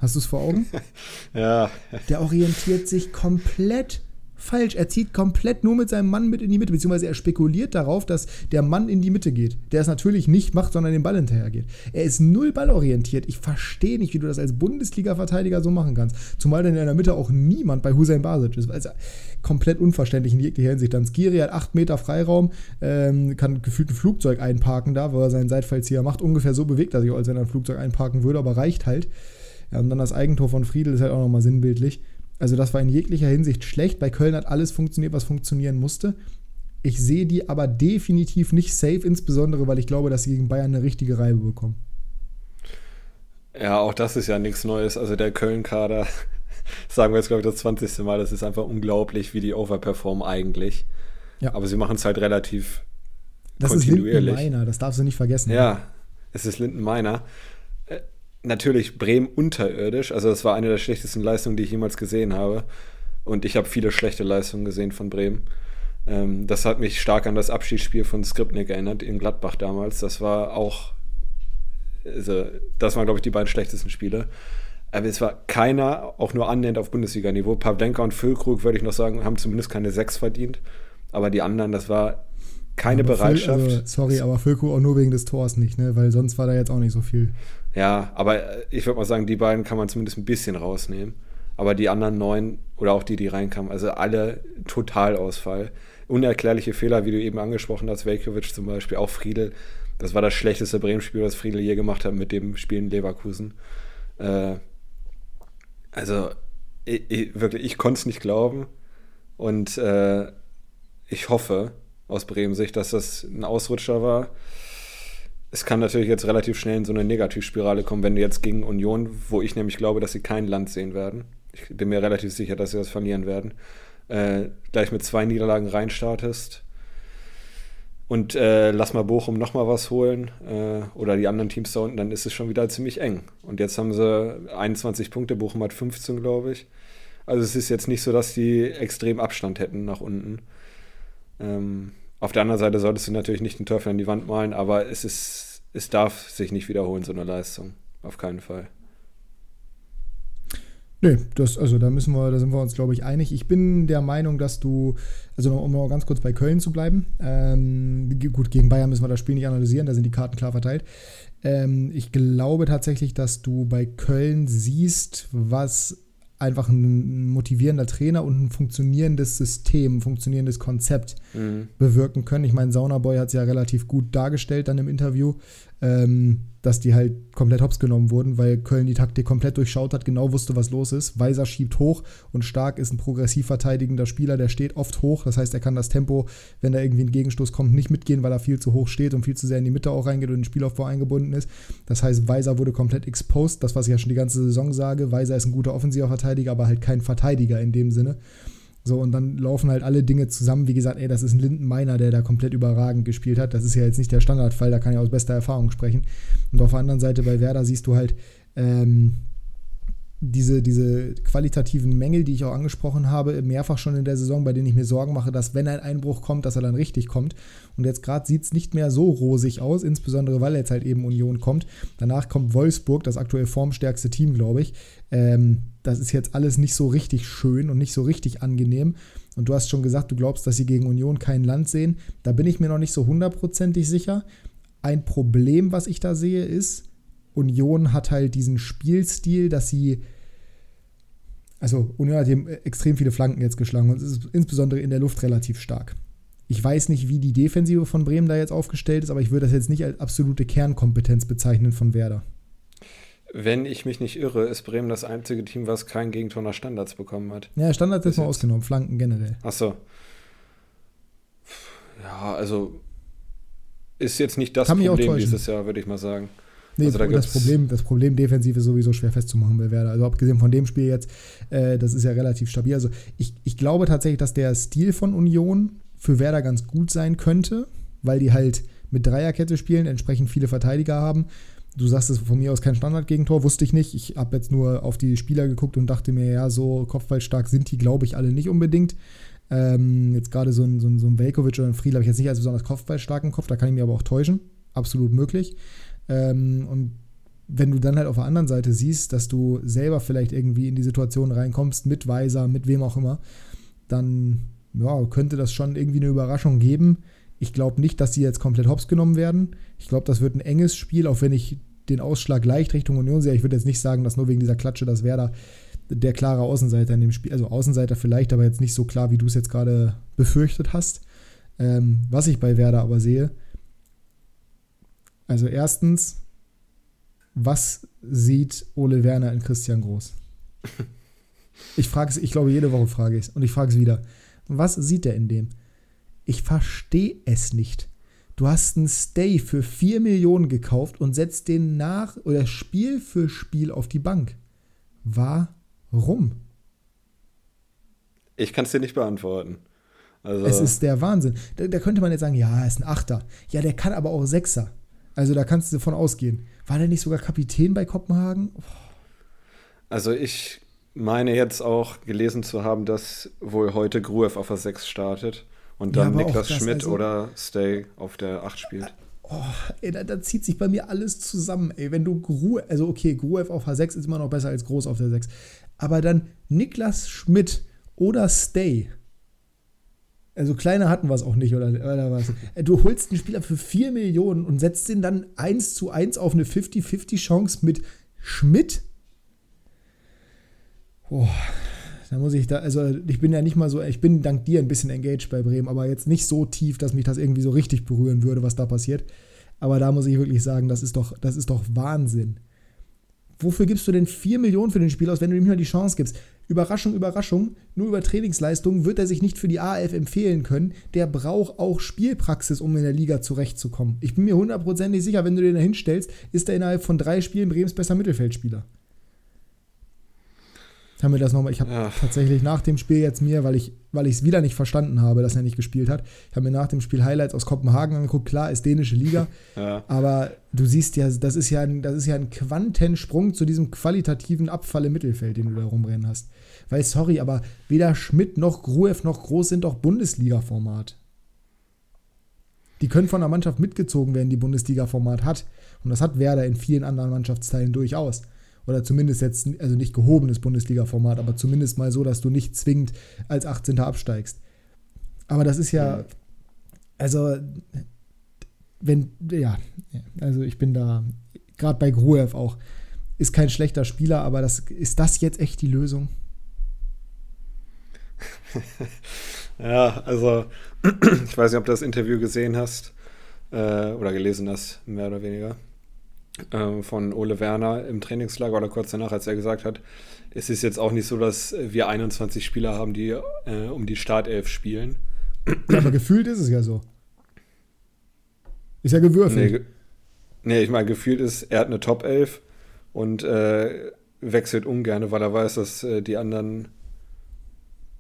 Hast du es vor Augen? ja. Der orientiert sich komplett falsch. Er zieht komplett nur mit seinem Mann mit in die Mitte, beziehungsweise er spekuliert darauf, dass der Mann in die Mitte geht. Der es natürlich nicht macht, sondern den Ball hinterher geht. Er ist null ballorientiert. Ich verstehe nicht, wie du das als Bundesliga-Verteidiger so machen kannst. Zumal dann in der Mitte auch niemand bei Hussein Basic ist. Also komplett unverständlich in jeglicher Hinsicht. Dann Skiri hat 8 Meter Freiraum, ähm, kann gefühlt ein Flugzeug einparken da, wo er seinen Seitfallzieher macht. Ungefähr so bewegt er sich, als wenn er ein Flugzeug einparken würde, aber reicht halt. Ja, und dann das Eigentor von Friedel ist halt auch nochmal sinnbildlich. Also das war in jeglicher Hinsicht schlecht. Bei Köln hat alles funktioniert, was funktionieren musste. Ich sehe die aber definitiv nicht safe, insbesondere weil ich glaube, dass sie gegen Bayern eine richtige Reibe bekommen. Ja, auch das ist ja nichts Neues. Also der Köln-Kader, sagen wir jetzt, glaube ich, das 20. Mal, das ist einfach unglaublich, wie die overperformen eigentlich. Ja. Aber sie machen es halt relativ das kontinuierlich. Das ist Linden Meiner, das darfst du nicht vergessen. Ja, es ist Linden Meiner natürlich Bremen unterirdisch. Also das war eine der schlechtesten Leistungen, die ich jemals gesehen habe. Und ich habe viele schlechte Leistungen gesehen von Bremen. Ähm, das hat mich stark an das Abschiedsspiel von Skripnik erinnert, in Gladbach damals. Das war auch, also das waren, glaube ich, die beiden schlechtesten Spiele. Aber es war keiner auch nur annähernd auf Bundesliga-Niveau. Pavlenka und Füllkrug, würde ich noch sagen, haben zumindest keine sechs verdient. Aber die anderen, das war keine aber Bereitschaft. Füll, also, sorry, aber Füllkrug auch nur wegen des Tors nicht, ne? weil sonst war da jetzt auch nicht so viel. Ja, aber ich würde mal sagen, die beiden kann man zumindest ein bisschen rausnehmen. Aber die anderen neun oder auch die, die reinkamen, also alle Totalausfall. Unerklärliche Fehler, wie du eben angesprochen hast, Velkovic zum Beispiel, auch Friedel. Das war das schlechteste Bremen-Spiel, was Friedel je gemacht hat mit dem Spiel in Leverkusen. Äh, also, ich, ich, wirklich, ich konnte es nicht glauben. Und äh, ich hoffe aus Bremen-Sicht, dass das ein Ausrutscher war es kann natürlich jetzt relativ schnell in so eine Negativspirale kommen, wenn du jetzt gegen Union, wo ich nämlich glaube, dass sie kein Land sehen werden. Ich bin mir relativ sicher, dass sie das verlieren werden. Äh, gleich mit zwei Niederlagen reinstartest und äh, lass mal Bochum nochmal was holen äh, oder die anderen Teams da unten, dann ist es schon wieder ziemlich eng. Und jetzt haben sie 21 Punkte, Bochum hat 15, glaube ich. Also es ist jetzt nicht so, dass die extrem Abstand hätten nach unten. Ähm, auf der anderen Seite solltest du natürlich nicht den Teufel an die Wand malen, aber es ist, es darf sich nicht wiederholen, so eine Leistung. Auf keinen Fall. Nee, das, also da müssen wir, da sind wir uns, glaube ich, einig. Ich bin der Meinung, dass du, also um noch ganz kurz bei Köln zu bleiben, ähm, gut, gegen Bayern müssen wir das Spiel nicht analysieren, da sind die Karten klar verteilt. Ähm, ich glaube tatsächlich, dass du bei Köln siehst, was einfach ein motivierender Trainer und ein funktionierendes System, ein funktionierendes Konzept mhm. bewirken können. Ich meine, Saunaboy hat es ja relativ gut dargestellt dann im Interview. ähm, dass die halt komplett hops genommen wurden, weil Köln die Taktik komplett durchschaut hat, genau wusste, was los ist. Weiser schiebt hoch und Stark ist ein progressiv verteidigender Spieler, der steht oft hoch. Das heißt, er kann das Tempo, wenn da irgendwie ein Gegenstoß kommt, nicht mitgehen, weil er viel zu hoch steht und viel zu sehr in die Mitte auch reingeht und in den Spielaufbau eingebunden ist. Das heißt, Weiser wurde komplett exposed, das, was ich ja schon die ganze Saison sage. Weiser ist ein guter offensiver Verteidiger, aber halt kein Verteidiger in dem Sinne. So, und dann laufen halt alle Dinge zusammen. Wie gesagt, ey, das ist ein Lindenmeiner, der da komplett überragend gespielt hat. Das ist ja jetzt nicht der Standardfall, da kann ich aus bester Erfahrung sprechen. Und auf der anderen Seite bei Werder siehst du halt, ähm, diese, diese qualitativen Mängel, die ich auch angesprochen habe, mehrfach schon in der Saison, bei denen ich mir Sorgen mache, dass wenn ein Einbruch kommt, dass er dann richtig kommt. Und jetzt gerade sieht es nicht mehr so rosig aus, insbesondere weil jetzt halt eben Union kommt. Danach kommt Wolfsburg, das aktuell formstärkste Team, glaube ich. Ähm, das ist jetzt alles nicht so richtig schön und nicht so richtig angenehm. Und du hast schon gesagt, du glaubst, dass sie gegen Union kein Land sehen. Da bin ich mir noch nicht so hundertprozentig sicher. Ein Problem, was ich da sehe, ist, Union hat halt diesen Spielstil, dass sie. Also, Union hat eben extrem viele Flanken jetzt geschlagen und es ist insbesondere in der Luft relativ stark. Ich weiß nicht, wie die Defensive von Bremen da jetzt aufgestellt ist, aber ich würde das jetzt nicht als absolute Kernkompetenz bezeichnen von Werder. Wenn ich mich nicht irre, ist Bremen das einzige Team, was kein Gegentor nach Standards bekommen hat. Ja, Standards ist mal ausgenommen, Flanken generell. Achso. Ja, also ist jetzt nicht das Kann Problem dieses Jahr, würde ich mal sagen. Nee, also da das, Problem, das Problem defensiv ist sowieso schwer festzumachen bei Werder. Also abgesehen von dem Spiel jetzt, äh, das ist ja relativ stabil. Also ich, ich glaube tatsächlich, dass der Stil von Union für Werder ganz gut sein könnte, weil die halt mit Dreierkette spielen, entsprechend viele Verteidiger haben. Du sagst es von mir aus kein Standardgegentor, wusste ich nicht. Ich habe jetzt nur auf die Spieler geguckt und dachte mir, ja, so kopfballstark sind die, glaube ich, alle nicht unbedingt. Ähm, jetzt gerade so ein, so ein, so ein Velkovic oder ein Friedl habe ich jetzt nicht als besonders kopfballstark im Kopf, da kann ich mir aber auch täuschen. Absolut möglich. Ähm, und wenn du dann halt auf der anderen Seite siehst, dass du selber vielleicht irgendwie in die Situation reinkommst, mit Weiser, mit wem auch immer, dann ja, könnte das schon irgendwie eine Überraschung geben. Ich glaube nicht, dass sie jetzt komplett hops genommen werden. Ich glaube, das wird ein enges Spiel, auch wenn ich den Ausschlag leicht Richtung Union sehe. Ich würde jetzt nicht sagen, dass nur wegen dieser Klatsche das Werder der klare Außenseiter in dem Spiel, also Außenseiter vielleicht, aber jetzt nicht so klar, wie du es jetzt gerade befürchtet hast. Ähm, was ich bei Werder aber sehe, also erstens, was sieht Ole Werner in Christian Groß? Ich frage es, ich glaube, jede Woche frage ich es und ich frage es wieder. Was sieht er in dem? Ich verstehe es nicht. Du hast einen Stay für 4 Millionen gekauft und setzt den nach oder Spiel für Spiel auf die Bank. Warum? Ich kann es dir nicht beantworten. Also es ist der Wahnsinn. Da, da, könnte man jetzt sagen, ja, er ist ein Achter. Ja, der kann aber auch Sechser. Also da kannst du davon ausgehen. War der nicht sogar Kapitän bei Kopenhagen? Oh. Also ich meine jetzt auch gelesen zu haben, dass wohl heute Gruev auf der 6 startet und dann ja, Niklas Schmidt also, oder Stay auf der 8 spielt. Oh, ey, da, da, zieht sich bei mir alles zusammen. Ey, wenn du Gruev, also okay, Gruev auf H6 ist immer noch besser als Groß auf der 6. Aber dann Niklas Schmidt oder Stay also kleiner hatten wir es auch nicht, oder, oder was? Äh, du holst einen Spieler für 4 Millionen und setzt ihn dann 1 zu 1 auf eine 50-50 Chance mit Schmidt. Boah, da muss ich da, also ich bin ja nicht mal so, ich bin dank dir ein bisschen engaged bei Bremen, aber jetzt nicht so tief, dass mich das irgendwie so richtig berühren würde, was da passiert. Aber da muss ich wirklich sagen, das ist doch, das ist doch Wahnsinn. Wofür gibst du denn 4 Millionen für den Spieler aus, wenn du ihm nur die Chance gibst? Überraschung, Überraschung, nur über Trainingsleistung wird er sich nicht für die AF empfehlen können. Der braucht auch Spielpraxis, um in der Liga zurechtzukommen. Ich bin mir hundertprozentig sicher, wenn du den da hinstellst, ist er innerhalb von drei Spielen Brems besser Mittelfeldspieler haben wir das nochmal. Ich habe ja. tatsächlich nach dem Spiel jetzt mir, weil ich weil ich es wieder nicht verstanden habe, dass er nicht gespielt hat, ich habe mir nach dem Spiel Highlights aus Kopenhagen angeguckt. Klar, ist dänische Liga, ja. aber du siehst ja, das ist ja, ein, das ist ja ein Quantensprung zu diesem qualitativen Abfall im Mittelfeld, den du da rumrennen hast. Weil, sorry, aber weder Schmidt noch Gruev noch Groß sind doch Bundesliga-Format. Die können von der Mannschaft mitgezogen werden, die Bundesliga-Format hat. Und das hat Werder in vielen anderen Mannschaftsteilen durchaus oder zumindest jetzt, also nicht gehobenes Bundesliga-Format, aber zumindest mal so, dass du nicht zwingend als 18. absteigst. Aber das ist ja, also, wenn, ja, also ich bin da, gerade bei Gruev auch, ist kein schlechter Spieler, aber das, ist das jetzt echt die Lösung? ja, also, ich weiß nicht, ob du das Interview gesehen hast äh, oder gelesen hast, mehr oder weniger. Äh, von Ole Werner im Trainingslager oder kurz danach, als er gesagt hat, es ist jetzt auch nicht so, dass wir 21 Spieler haben, die äh, um die Startelf spielen. Aber gefühlt ist es ja so. Ist ja gewürfelt. Nee, ge nee ich meine, gefühlt ist, er hat eine Top 11 und äh, wechselt ungern, weil er weiß, dass äh, die anderen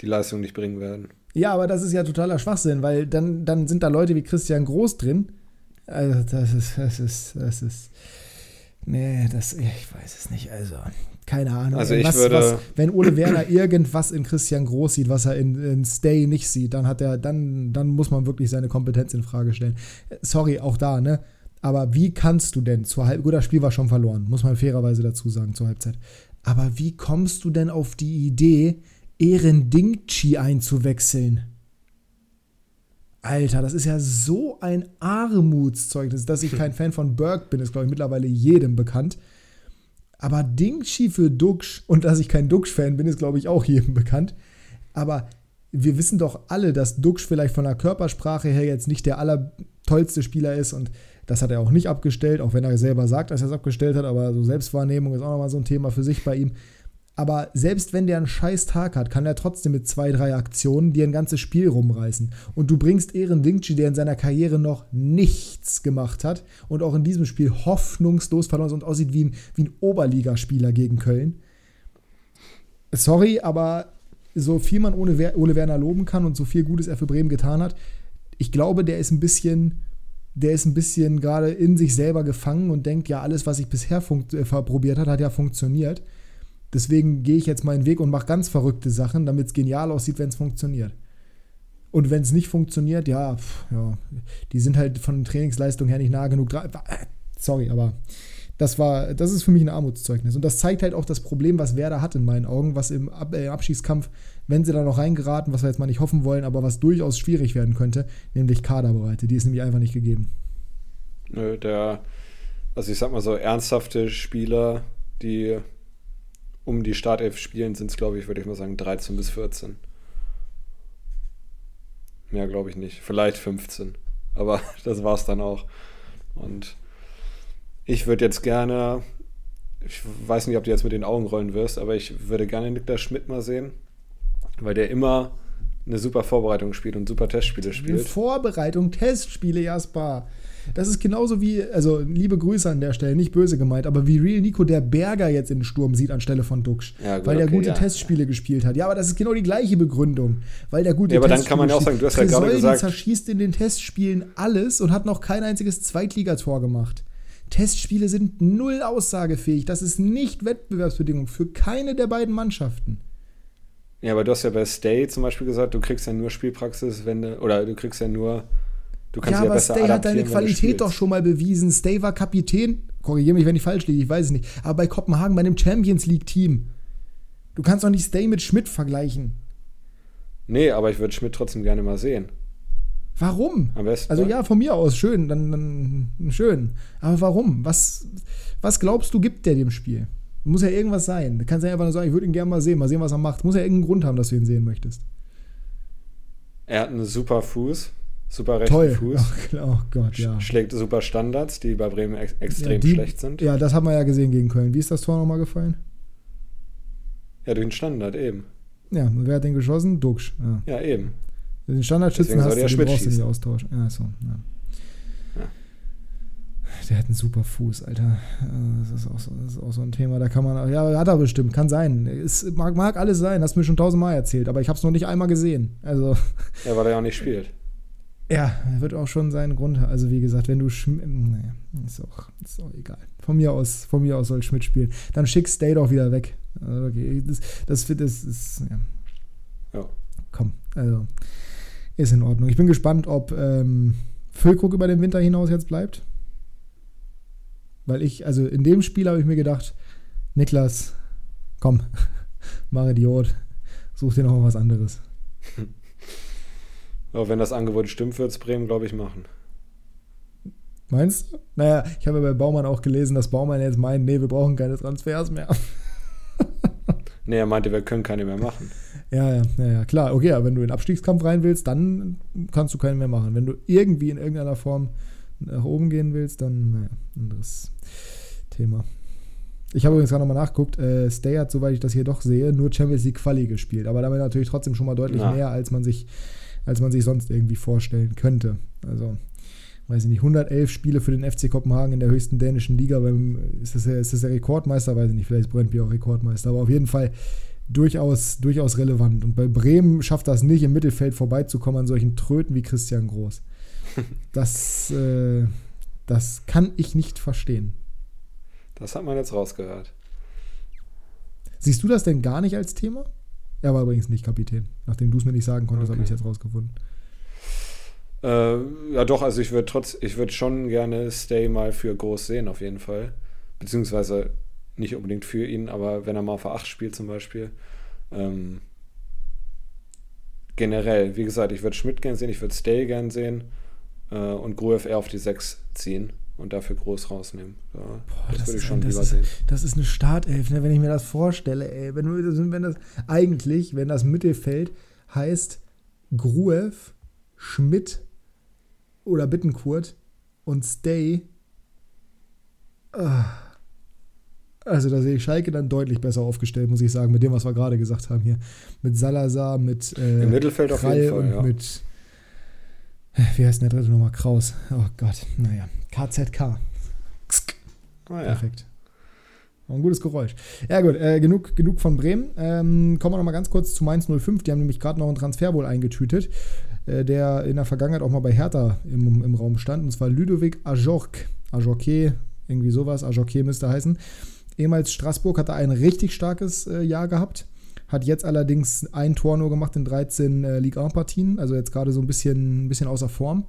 die Leistung nicht bringen werden. Ja, aber das ist ja totaler Schwachsinn, weil dann, dann sind da Leute wie Christian Groß drin. Also, das ist, das ist, das ist. Nee, das, ich weiß es nicht. Also, keine Ahnung. Also ich was, würde, was, wenn Ole Werner irgendwas in Christian Groß sieht, was er in, in Stay nicht sieht, dann hat er, dann, dann muss man wirklich seine Kompetenz in Frage stellen. Sorry, auch da, ne? Aber wie kannst du denn zur Halbzeit, gut, das Spiel war schon verloren, muss man fairerweise dazu sagen, zur Halbzeit. Aber wie kommst du denn auf die Idee, Ehren Dingchi einzuwechseln? Alter, das ist ja so ein Armutszeugnis. Dass ich kein Fan von Burke bin, ist, glaube ich, mittlerweile jedem bekannt. Aber Dingchi für Duxch und dass ich kein Duxch-Fan bin, ist, glaube ich, auch jedem bekannt. Aber wir wissen doch alle, dass Duxch vielleicht von der Körpersprache her jetzt nicht der allertollste Spieler ist und das hat er auch nicht abgestellt, auch wenn er selber sagt, dass er es abgestellt hat, aber so Selbstwahrnehmung ist auch nochmal so ein Thema für sich bei ihm. Aber selbst wenn der einen scheiß Tag hat, kann er trotzdem mit zwei, drei Aktionen dir ein ganzes Spiel rumreißen. Und du bringst Ehren Dingchi, der in seiner Karriere noch nichts gemacht hat und auch in diesem Spiel hoffnungslos verloren ist und aussieht wie ein, wie ein Oberligaspieler gegen Köln. Sorry, aber so viel man ohne Ole Werner loben kann und so viel Gutes er für Bremen getan hat, ich glaube, der ist ein bisschen, der ist ein bisschen gerade in sich selber gefangen und denkt, ja, alles, was ich bisher äh, probiert hat, hat ja funktioniert. Deswegen gehe ich jetzt meinen Weg und mache ganz verrückte Sachen, damit es genial aussieht, wenn es funktioniert. Und wenn es nicht funktioniert, ja, pff, ja, die sind halt von Trainingsleistung her nicht nah genug dran. Äh, sorry, aber das war, das ist für mich ein Armutszeugnis. Und das zeigt halt auch das Problem, was Werder hat in meinen Augen, was im Ab äh, Abschießkampf, wenn sie da noch reingeraten, was wir jetzt mal nicht hoffen wollen, aber was durchaus schwierig werden könnte, nämlich Kaderbreite. Die ist nämlich einfach nicht gegeben. Nö, der, also ich sag mal so, ernsthafte Spieler, die um die Startelf spielen, sind es, glaube ich, würde ich mal sagen, 13 bis 14. Mehr glaube ich nicht. Vielleicht 15. Aber das war es dann auch. Und ich würde jetzt gerne, ich weiß nicht, ob du jetzt mit den Augen rollen wirst, aber ich würde gerne Niklas Schmidt mal sehen, weil der immer eine super Vorbereitung spielt und super Testspiele spielt. Vorbereitung, Testspiele, Jasper. Das ist genauso wie, also liebe Grüße an der Stelle, nicht böse gemeint, aber wie Real Nico der Berger jetzt in den Sturm sieht anstelle von Duxch. Ja, gut, weil der okay, gute ja, Testspiele ja. gespielt hat. Ja, aber das ist genau die gleiche Begründung. Weil der gute ja, aber dann kann man ja auch sagen, du hast ja gerade gesagt. zerschießt in den Testspielen alles und hat noch kein einziges Zweitligator gemacht. Testspiele sind null aussagefähig. Das ist nicht Wettbewerbsbedingung für keine der beiden Mannschaften. Ja, aber du hast ja bei Stay zum Beispiel gesagt, du kriegst ja nur Spielpraxis, wenn du, oder du kriegst ja nur Du kannst ja, aber ja Stay hat deine Qualität doch schon mal bewiesen. Stay war Kapitän. Korrigiere mich, wenn ich falsch liege, ich weiß es nicht. Aber bei Kopenhagen, bei einem Champions League-Team. Du kannst doch nicht Stay mit Schmidt vergleichen. Nee, aber ich würde Schmidt trotzdem gerne mal sehen. Warum? Am besten. Also ja, von mir aus, schön, dann, dann schön. Aber warum? Was, was glaubst du, gibt der dem Spiel? Muss ja irgendwas sein. Du kannst ja einfach nur sagen, ich würde ihn gerne mal sehen, mal sehen, was er macht. Muss ja irgendeinen Grund haben, dass du ihn sehen möchtest. Er hat einen super Fuß. Super rechten Toll. Fuß. Oh, oh Gott, ja. Schlägt super Standards, die bei Bremen ex extrem ja, die, schlecht sind. Ja, das haben wir ja gesehen gegen Köln. Wie ist das Tor nochmal gefallen? Ja, durch den Standard eben. Ja, wer hat den geschossen? Duxch. Ja, ja eben. Den Standardschützen hast du, den brauchst du nicht austauschen. Ja, so, ja. ja. Der hat einen super Fuß, Alter. Das ist, auch so, das ist auch so ein Thema, da kann man, ja, hat er bestimmt, kann sein. Es mag, mag alles sein, hast du mir schon tausendmal erzählt, aber ich habe es noch nicht einmal gesehen. Also. Ja, weil er auch nicht spielt. Ja, wird auch schon seinen Grund haben. Also wie gesagt, wenn du Schmidt, naja, ist auch, ist auch egal. Von mir aus, von mir aus soll Schmidt spielen. Dann schick Stay doch wieder weg. Also okay, das, das, das ist, ja. ja. Komm, also ist in Ordnung. Ich bin gespannt, ob ähm, Füllkrug über den Winter hinaus jetzt bleibt. Weil ich, also in dem Spiel habe ich mir gedacht, Niklas, komm, mach Idiot, such dir noch mal was anderes. Aber wenn das Angebot stimmt, wird es Bremen, glaube ich, machen. Meinst du? Naja, ich habe ja bei Baumann auch gelesen, dass Baumann jetzt meint, nee, wir brauchen keine Transfers mehr. nee, er meinte, wir können keine mehr machen. Ja, ja, ja, klar. Okay, aber wenn du in den Abstiegskampf rein willst, dann kannst du keine mehr machen. Wenn du irgendwie in irgendeiner Form nach oben gehen willst, dann, naja, anderes, Thema. Ich habe übrigens gerade nochmal nachgeguckt. Äh, Stay hat, soweit ich das hier doch sehe, nur Champions League Quali gespielt. Aber damit natürlich trotzdem schon mal deutlich Ja. mehr, als man, sich, als man sich sonst irgendwie vorstellen könnte. Also, weiß ich nicht, 111 Spiele für den FC Kopenhagen in der höchsten dänischen Liga. Beim, ist, das, der- ist das der Rekordmeister? Weiß ich nicht. Vielleicht ist Brentby auch Rekordmeister. Aber auf jeden Fall durchaus, durchaus relevant. Und bei Bremen schafft das nicht, im Mittelfeld vorbeizukommen an solchen Tröten wie Christian Groß. Das, äh, das kann ich nicht verstehen. Das hat man jetzt rausgehört. Siehst du das denn gar nicht als Thema? Er war übrigens nicht Kapitän. Nachdem du es mir nicht sagen konntest, Okay. habe ich es jetzt rausgefunden. Äh, ja, doch, also ich würde trotz, ich würde schon gerne Stay mal für groß sehen, auf jeden Fall. Beziehungsweise nicht unbedingt für ihn, aber wenn er mal auf der 8 spielt zum Beispiel. Ähm, generell, wie gesagt, ich würde Schmidt gern sehen, ich würde Stay gern sehen äh, und Gruev eher auf die 6 ziehen und dafür groß rausnehmen. Ja, das, das würde ich ist schon ein- lieber ist- sehen. Das ist eine Startelf, ne? wenn ich mir das vorstelle. Ey. Wenn, wenn das eigentlich, wenn das Mittelfeld heißt Gruev, Schmidt oder Bittenkurt und Stay. Ah. Also da sehe ich Schalke dann deutlich besser aufgestellt, muss ich sagen, mit dem, was wir gerade gesagt haben hier. Mit Salazar, mit äh, Im Mittelfeld auf jeden Fall, und ja. mit wie heißt denn der dritte nochmal? Kraus. Oh Gott, naja. KZK. Ksk. Ah, ja. Perfekt. War Ein gutes Geräusch. Ja gut, äh, genug, genug von Bremen. Ähm, kommen wir noch mal ganz kurz zu Mainz 05. Die haben nämlich gerade noch einen Transfer wohl eingetütet, äh, der in der Vergangenheit auch mal bei Hertha im, im Raum stand. Und zwar Ludovic Ajorc. Ajorque, irgendwie sowas. Ajorque müsste heißen. Ehemals Straßburg hatte ein richtig starkes äh, Jahr gehabt. Hat jetzt allerdings ein Tor nur gemacht in 13 äh, Ligue 1-Partien. Also jetzt gerade so ein bisschen, ein bisschen außer Form.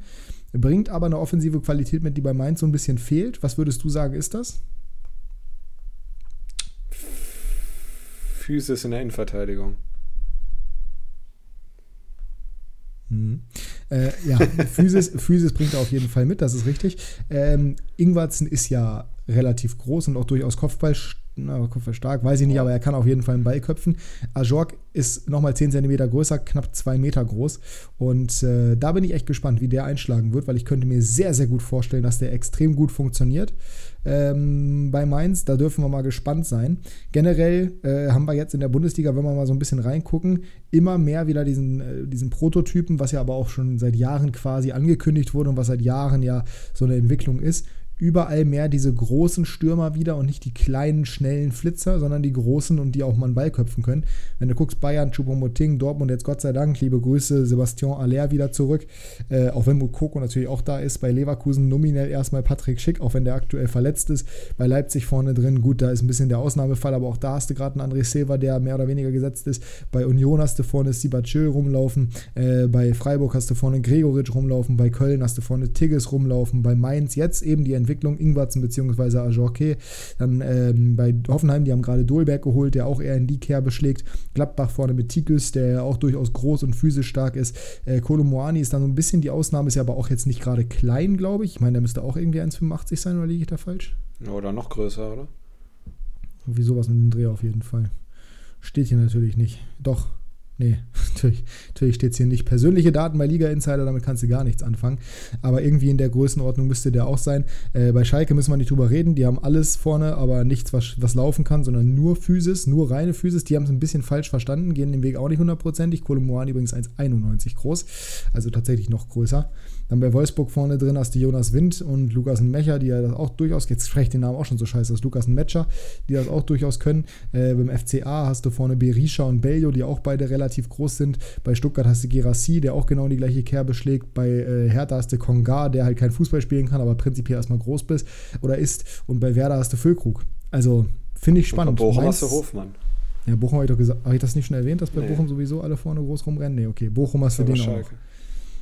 Bringt aber eine offensive Qualität mit, die bei Mainz so ein bisschen fehlt. Was würdest du sagen, ist das? Physis in der Innenverteidigung. Mhm. Äh, ja, Physis, Physis bringt er auf jeden Fall mit, das ist richtig. Ähm, Ingwarzen ist ja relativ groß und auch durchaus Kopfball, na, Kopfball stark, weiß ich nicht, aber er kann auf jeden Fall einen Ball köpfen. Ajork ist nochmal 10 cm größer, knapp 2 Meter groß. Und äh, da bin ich echt gespannt, wie der einschlagen wird, weil ich könnte mir sehr, sehr gut vorstellen, dass der extrem gut funktioniert ähm, bei Mainz. Da dürfen wir mal gespannt sein. Generell äh, haben wir jetzt in der Bundesliga, wenn wir mal so ein bisschen reingucken, immer mehr wieder diesen, äh, diesen Prototypen, was ja aber auch schon seit Jahren quasi angekündigt wurde und was seit Jahren ja so eine Entwicklung ist. Überall mehr diese großen Stürmer wieder und nicht die kleinen, schnellen Flitzer, sondern die großen und die auch mal einen Ball köpfen können. Wenn du guckst, Bayern, Choupo-Moting, Dortmund jetzt Gott sei Dank, liebe Grüße, Sebastian Aller wieder zurück. Äh, auch wenn Mukoko natürlich auch da ist. Bei Leverkusen nominell erstmal Patrick Schick, auch wenn der aktuell verletzt ist. Bei Leipzig vorne drin, gut, da ist ein bisschen der Ausnahmefall, aber auch da hast du gerade einen André Silva, der mehr oder weniger gesetzt ist. Bei Union hast du vorne Sibachil rumlaufen. Äh, bei Freiburg hast du vorne Gregoritsch rumlaufen. Bei Köln hast du vorne Tigges rumlaufen. Bei Mainz jetzt eben die Entwicklung Ingwarzen bzw. Ajorque. Dann ähm, bei Hoffenheim, die haben gerade Dolberg geholt, der auch eher in die Kerbe schlägt. Gladbach vorne mit Tikus, der auch durchaus groß und physisch stark ist. Äh, Kolomoani ist dann so ein bisschen die Ausnahme, ist ja aber auch jetzt nicht gerade klein, glaube ich. Ich meine, der müsste auch irgendwie 1,85 sein, oder liege ich da falsch? Oder noch größer, oder? Irgendwie sowas mit dem Dreh auf jeden Fall. Steht hier natürlich nicht. Doch. Nee, natürlich, natürlich steht es hier nicht. Persönliche Daten bei Liga Insider, damit kannst du gar nichts anfangen. Aber irgendwie in der Größenordnung müsste der auch sein. Äh, bei Schalke müssen wir nicht drüber reden. Die haben alles vorne, aber nichts, was, was laufen kann, sondern nur Physis, nur reine Physis. Die haben es ein bisschen falsch verstanden, gehen den Weg auch nicht hundertprozentig. Kolomoan übrigens 1,91 groß, also tatsächlich noch größer. Dann bei Wolfsburg vorne drin hast du Jonas Wind und Lukas Mecher, die ja das auch durchaus, jetzt spreche ich den Namen auch schon so scheiße, das Lukas Metscher, die das auch durchaus können. Äh, beim FCA hast du vorne Berisha und Bellio, die auch beide relativ groß sind. Bei Stuttgart hast du Gerassi, der auch genau in die gleiche Kerbe schlägt. Bei äh, Hertha hast du Konga, der halt kein Fußball spielen kann, aber prinzipiell erstmal groß bist oder ist. Und bei Werder hast du Füllkrug. Also finde ich spannend. Bei Bochum hast du Hofmann. Ja, Bochum habe ich doch gesagt. Habe ich das nicht schon erwähnt, dass bei Nee. Bochum sowieso alle vorne groß rumrennen? Nee, okay. Bochum hast du den auch. noch.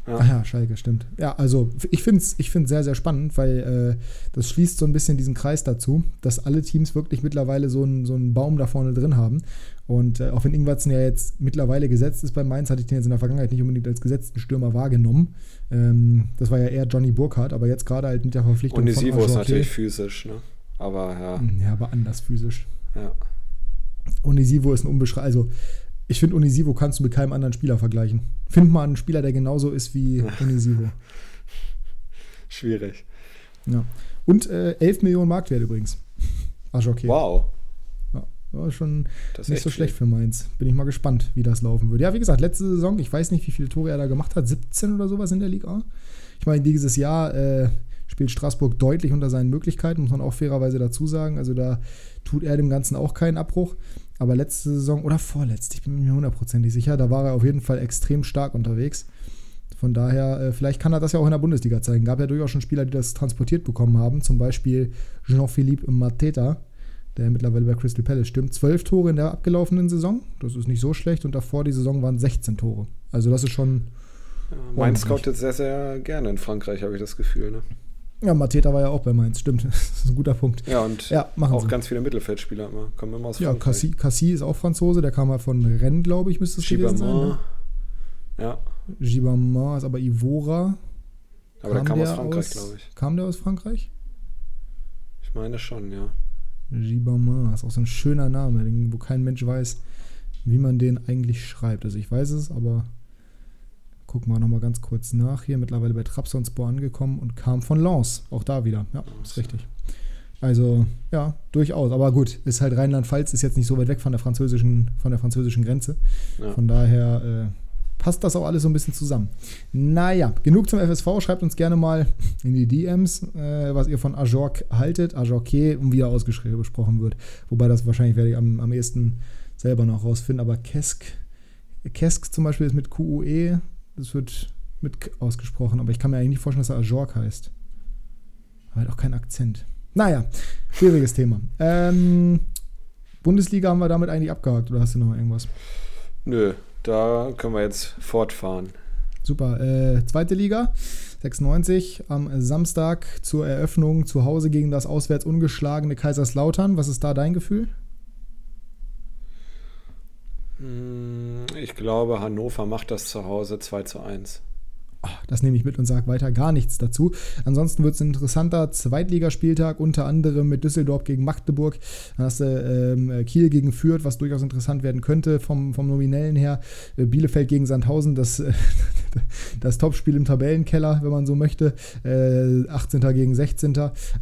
Ja. Ach ja, Schalke, stimmt. Ja, also ich finde es ich find's sehr, sehr spannend, weil äh, das schließt so ein bisschen diesen Kreis dazu, dass alle Teams wirklich mittlerweile so einen, so einen Baum da vorne drin haben. Und äh, auch wenn Ingwertsen ja jetzt mittlerweile gesetzt ist bei Mainz, hatte ich den jetzt in der Vergangenheit nicht unbedingt als gesetzten Stürmer wahrgenommen. Ähm, das war ja eher Johnny Burkhardt, aber jetzt gerade halt mit der Verpflichtung Und Sivo ist natürlich physisch, ne? Aber ja, Ja, aber anders physisch. ja. Onisivo ist ein unbeschreibbar. Also, ich finde, Onisivo kannst du mit keinem anderen Spieler vergleichen. Find mal einen Spieler, der genauso ist wie Onisivo. Schwierig. Ja. Und äh, 11 Millionen Marktwert übrigens. Ajorque. Wow. Ja, war schon Das ist nicht so schlecht viel. für Mainz. Bin ich mal gespannt, wie das laufen wird. Ja, wie gesagt, letzte Saison, ich weiß nicht, wie viele Tore er da gemacht hat, 17 oder sowas in der Liga. Ich meine, dieses Jahr äh, spielt Straßburg deutlich unter seinen Möglichkeiten, muss man auch fairerweise dazu sagen. Also da tut er dem Ganzen auch keinen Abbruch. Aber letzte Saison oder vorletzte, ich bin mir hundertprozentig sicher, da war er auf jeden Fall extrem stark unterwegs. Von daher, äh, vielleicht kann er das ja auch in der Bundesliga zeigen. Gab ja durchaus schon Spieler, die das transportiert bekommen haben. Zum Beispiel Jean-Philippe Mateta, der mittlerweile bei Crystal Palace stimmt. Zwölf Tore in der abgelaufenen Saison. Das ist nicht so schlecht. Und davor die Saison waren 16 Tore. Also das ist schon. Ja, Mainz ordentlich. scoutet sehr, sehr gerne in Frankreich, habe ich das Gefühl. Ne? Ja, Mateta war ja auch bei Mainz, stimmt. Das ist ein guter Punkt. Ja, und Ja, machen auch sie. ganz viele Mittelfeldspieler immer. Kommen immer aus Ja, Frankreich. Cassie, Cassie ist auch Franzose, der kam mal von Rennes, glaube ich, müsste es gewesen sein. Ne? Ja, Gibamar ist aber Ivora. aber der kam aus Frankreich, glaube ich. Kam der aus Frankreich? Ich meine schon, ja. Gibamar ist auch so ein schöner Name, wo kein Mensch weiß, wie man den eigentlich schreibt. Also ich weiß es, aber gucken wir nochmal ganz kurz nach. Hier mittlerweile bei Trabzonspor angekommen und kam von Lens. Auch da wieder. Ja, ist richtig. Also, ja, durchaus. Aber gut, ist halt Rheinland-Pfalz, ist jetzt nicht so weit weg von der französischen, von der französischen Grenze. ja. Von daher äh, passt das auch alles so ein bisschen zusammen. Naja, genug zum FSV. Schreibt uns gerne mal in die DMs, äh, was ihr von Ajorc haltet. Ajorque und wie er ausgeschrieben wird. Wobei das wahrscheinlich werde ich am, am ehesten selber noch rausfinden. Aber Kesk, Kesk zum Beispiel ist mit QUE. Das wird mit K ausgesprochen. Aber ich kann mir eigentlich nicht vorstellen, dass er Ajorc heißt. Halt auch kein Akzent. Naja, schwieriges Thema. Ähm, Bundesliga haben wir damit eigentlich abgehakt. Oder hast du noch irgendwas? Nö, da können wir jetzt fortfahren. Super. Äh, zweite Liga, 96 am Samstag zur Eröffnung zu Hause gegen das auswärts ungeschlagene Kaiserslautern. Was ist da dein Gefühl? Hm, Ich glaube, Hannover macht das zu Hause 2 zu 1. Ah, Das nehme ich mit und sage weiter gar nichts dazu. Ansonsten wird es ein interessanter Zweitligaspieltag, unter anderem mit Düsseldorf gegen Magdeburg. Dann hast du ähm, Kiel gegen Fürth, was durchaus interessant werden könnte vom, vom Nominellen her. Äh, Bielefeld gegen Sandhausen, das, das Topspiel im Tabellenkeller, wenn man so möchte. Äh, 18. gegen 16.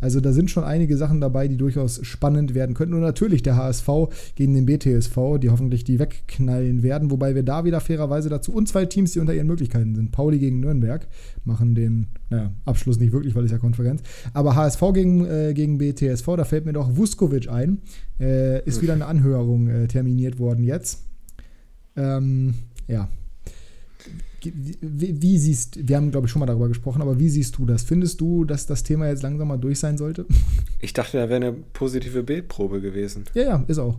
Also da sind schon einige Sachen dabei, die durchaus spannend werden könnten. Und natürlich der HSV gegen den BTSV, die hoffentlich die wegknallen werden. Wobei wir da wieder fairerweise dazu und zwei Teams, die unter ihren Möglichkeiten sind. Pauli gegen Nürnberg machen den naja, Abschluss nicht wirklich, weil es ja Konferenz. Aber HSV gegen, äh, gegen BTSV, da fällt mir doch Vuskovic ein. Äh, ist wieder eine Anhörung äh, terminiert worden jetzt. Ähm, ja. Wie, wie siehst wir haben, glaube ich, schon mal darüber gesprochen, aber wie siehst du das? Findest du, dass das Thema jetzt langsam mal durch sein sollte? Ich dachte, da wäre eine positive Bildprobe gewesen. ja, ja, ist auch.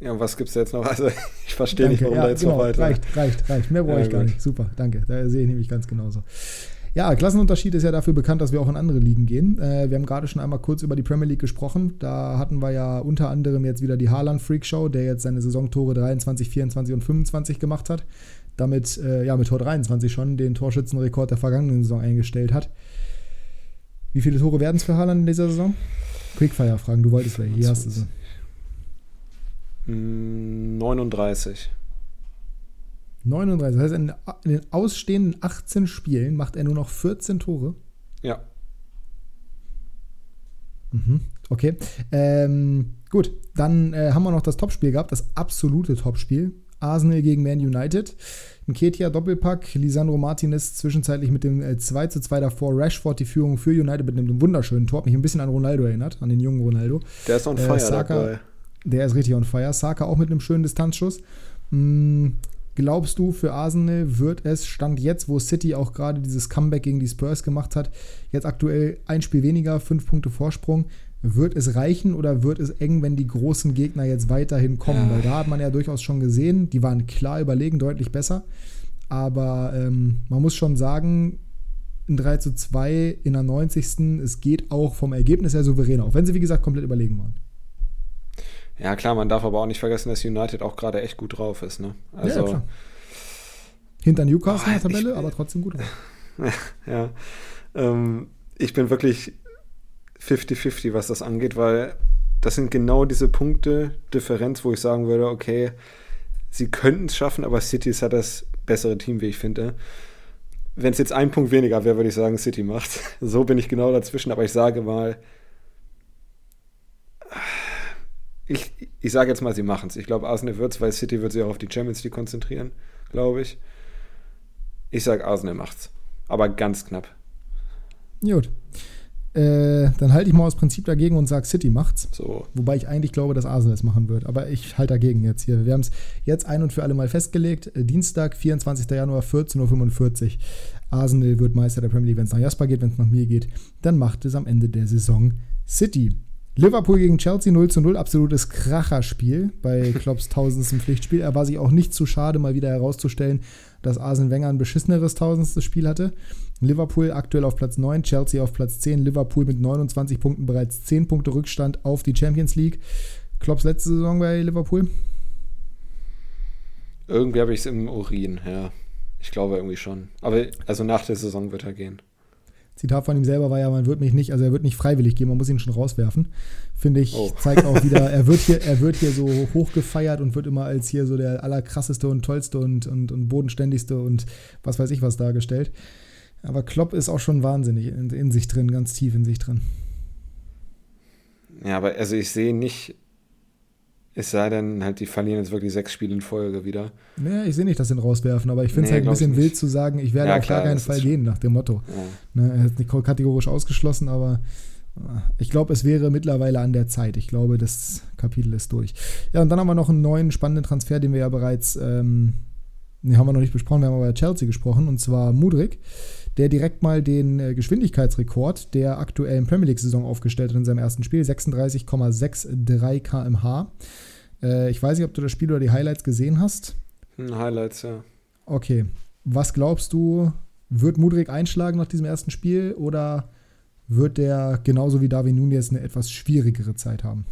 Ja, und was gibt es jetzt noch? Also, ich verstehe nicht, warum ja, da jetzt genau, noch weiter. Reicht, reicht, reicht. Mehr brauche Ja, ich gar gut. nicht. Super, danke. Da sehe ich nämlich ganz genauso. Ja, Klassenunterschied ist ja dafür bekannt, dass wir auch in andere Ligen gehen. Äh, wir haben gerade schon einmal kurz über die Premier League gesprochen. Da hatten wir ja unter anderem jetzt wieder die Haaland Freak Show, der jetzt seine Saisontore 23, 24 und 25 gemacht hat. Damit, äh, ja, mit Tor 23 schon den Torschützenrekord der vergangenen Saison eingestellt hat. Wie viele Tore werden es für Haaland in dieser Saison? Quickfire-Fragen, du wolltest welche. Hier hast du sie. Hm, 39. 39. Das heißt, in, in den ausstehenden 18 Spielen macht er nur noch 14 Tore. Ja. Mhm. Okay. Ähm, gut, dann äh, haben wir noch das Topspiel gehabt, das absolute Topspiel. Arsenal gegen Man United. Nketia Doppelpack, Lisandro Martinez zwischenzeitlich mit dem äh, 2 zu 2 davor, Rashford die Führung für United mit einem wunderschönen Tor, hat mich ein bisschen an Ronaldo erinnert, an den jungen Ronaldo. Der ist on Äh, fire Saka- dabei. Der ist richtig on fire. Saka auch mit einem schönen Distanzschuss. Mm, glaubst du, für Arsenal wird es, Stand jetzt, wo City auch gerade dieses Comeback gegen die Spurs gemacht hat, jetzt aktuell ein Spiel weniger, fünf Punkte Vorsprung, wird es reichen oder wird es eng, wenn die großen Gegner jetzt weiterhin kommen? Ja. Weil da hat man ja durchaus schon gesehen, die waren klar überlegen, deutlich besser. Aber ähm, man muss schon sagen, ein 3 zu 2 in der 90. Es geht auch vom Ergebnis her souverän, auch wenn sie, wie gesagt, komplett überlegen waren. Ja, klar, man darf aber auch nicht vergessen, dass United auch gerade echt gut drauf ist. Ne? Also, ja, klar. Hinter Newcastle in der Boah, Tabelle, ich- aber trotzdem gut. ja. Ähm, ich bin wirklich 50-50, was das angeht, weil das sind genau diese Punkte, Differenz, wo ich sagen würde, okay, sie könnten es schaffen, aber City ist ja das bessere Team, wie ich finde. Wenn es jetzt ein Punkt weniger wäre, würde ich sagen, City macht. So bin ich genau dazwischen, aber ich sage mal ich, ich sage jetzt mal, sie machen es. Ich glaube, Arsenal wird es, weil City wird sich auch auf die Champions League konzentrieren, glaube ich. Ich sage, Arsenal macht's. Aber ganz knapp. Gut. Äh, dann halte ich mal aus Prinzip dagegen und sage, City macht's. So. Wobei ich eigentlich glaube, dass Arsenal es machen wird. Aber ich halte dagegen jetzt hier. Wir haben es jetzt ein und für alle Mal festgelegt. Äh, Dienstag, 24. Januar, 14.45 Uhr. Arsenal wird Meister der Premier League, wenn es nach Jasper geht, wenn es nach mir geht. Dann macht es am Ende der Saison City. Liverpool gegen Chelsea 0 zu 0, absolutes Kracherspiel bei Klopps tausendstem Pflichtspiel. Er war sich auch nicht zu schade, mal wieder herauszustellen, dass Arsene Wenger ein beschisseneres tausendstes Spiel hatte. Liverpool aktuell auf Platz 9, Chelsea auf Platz 10, Liverpool mit 29 Punkten bereits 10 Punkte Rückstand auf die Champions League. Klopps letzte Saison bei Liverpool? Irgendwie habe ich es im Urin, ja. Ich glaube irgendwie schon. Aber also nach der Saison wird er gehen. Zitat von ihm selber war ja, man wird mich nicht, also er wird nicht freiwillig gehen, man muss ihn schon rauswerfen. Finde ich, oh. zeigt auch wieder, er wird hier, er wird hier so hochgefeiert und wird immer als hier so der allerkrasseste und tollste und, und, und bodenständigste und was weiß ich was dargestellt. Aber Klopp ist auch schon wahnsinnig in, in sich drin, ganz tief in sich drin. Ja, aber also ich sehe nicht, es sei denn, halt, die verlieren jetzt wirklich sechs Spiele in Folge wieder. Naja, ich sehe nicht, dass sie ihn rauswerfen, aber ich finde es nee, halt ein bisschen wild zu sagen, ich werde ja, auf klar, gar keinen Fall gehen, nach dem Motto. Ja. Ne, er hat nicht kategorisch ausgeschlossen, aber äh, ich glaube, es wäre mittlerweile an der Zeit. Ich glaube, das Kapitel ist durch. Ja, und dann haben wir noch einen neuen spannenden Transfer, den wir ja bereits, ähm, den haben wir noch nicht besprochen, wir haben aber bei Chelsea gesprochen, und zwar Mudrik der direkt mal den äh, Geschwindigkeitsrekord der aktuellen Premier League-Saison aufgestellt hat in seinem ersten Spiel, 36,63 km/h. Äh, ich weiß nicht, ob du das Spiel oder die Highlights gesehen hast. Hm, Highlights, ja. Okay. Was glaubst du, wird Mudrik einschlagen nach diesem ersten Spiel oder wird der genauso wie Darwin Nunes eine etwas schwierigere Zeit haben?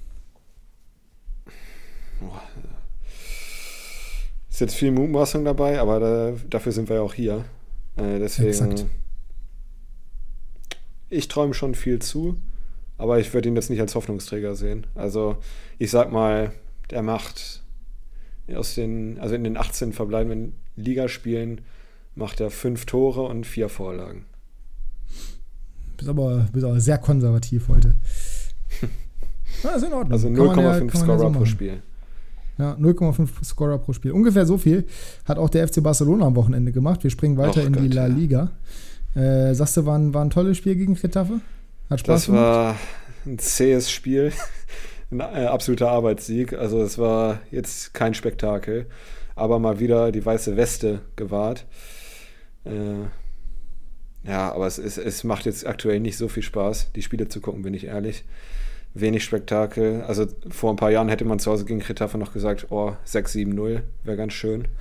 Ist jetzt viel Mutmaßung dabei, aber da, dafür sind wir ja auch hier. Äh, deswegen. Exakt. Ich träume schon viel zu, aber ich würde ihn jetzt nicht als Hoffnungsträger sehen. Also, ich sag mal, der macht aus den, also in den 18 verbleibenden Ligaspielen macht er fünf Tore und vier Vorlagen. Bist aber, bist aber sehr konservativ heute. ja, ist in Ordnung. Also 0,5 ja, Scorer ja so pro Spiel. Ja, 0,5 Scorer pro Spiel. Ungefähr so viel hat auch der FC Barcelona am Wochenende gemacht. Wir springen weiter Och in Gott, die La Liga. Äh, sagst du, war ein, war ein tolles Spiel gegen Retafe? Hat Spaß das gemacht? war ein zähes Spiel. Ein äh, absoluter Arbeitssieg. Also es war jetzt kein Spektakel. Aber mal wieder die weiße Weste gewahrt. Äh, ja, aber es, es, es macht jetzt aktuell nicht so viel Spaß, die Spiele zu gucken, bin ich ehrlich wenig Spektakel. Also vor ein paar Jahren hätte man zu Hause gegen Retafe noch gesagt, oh, 6-7-0 wäre ganz schön.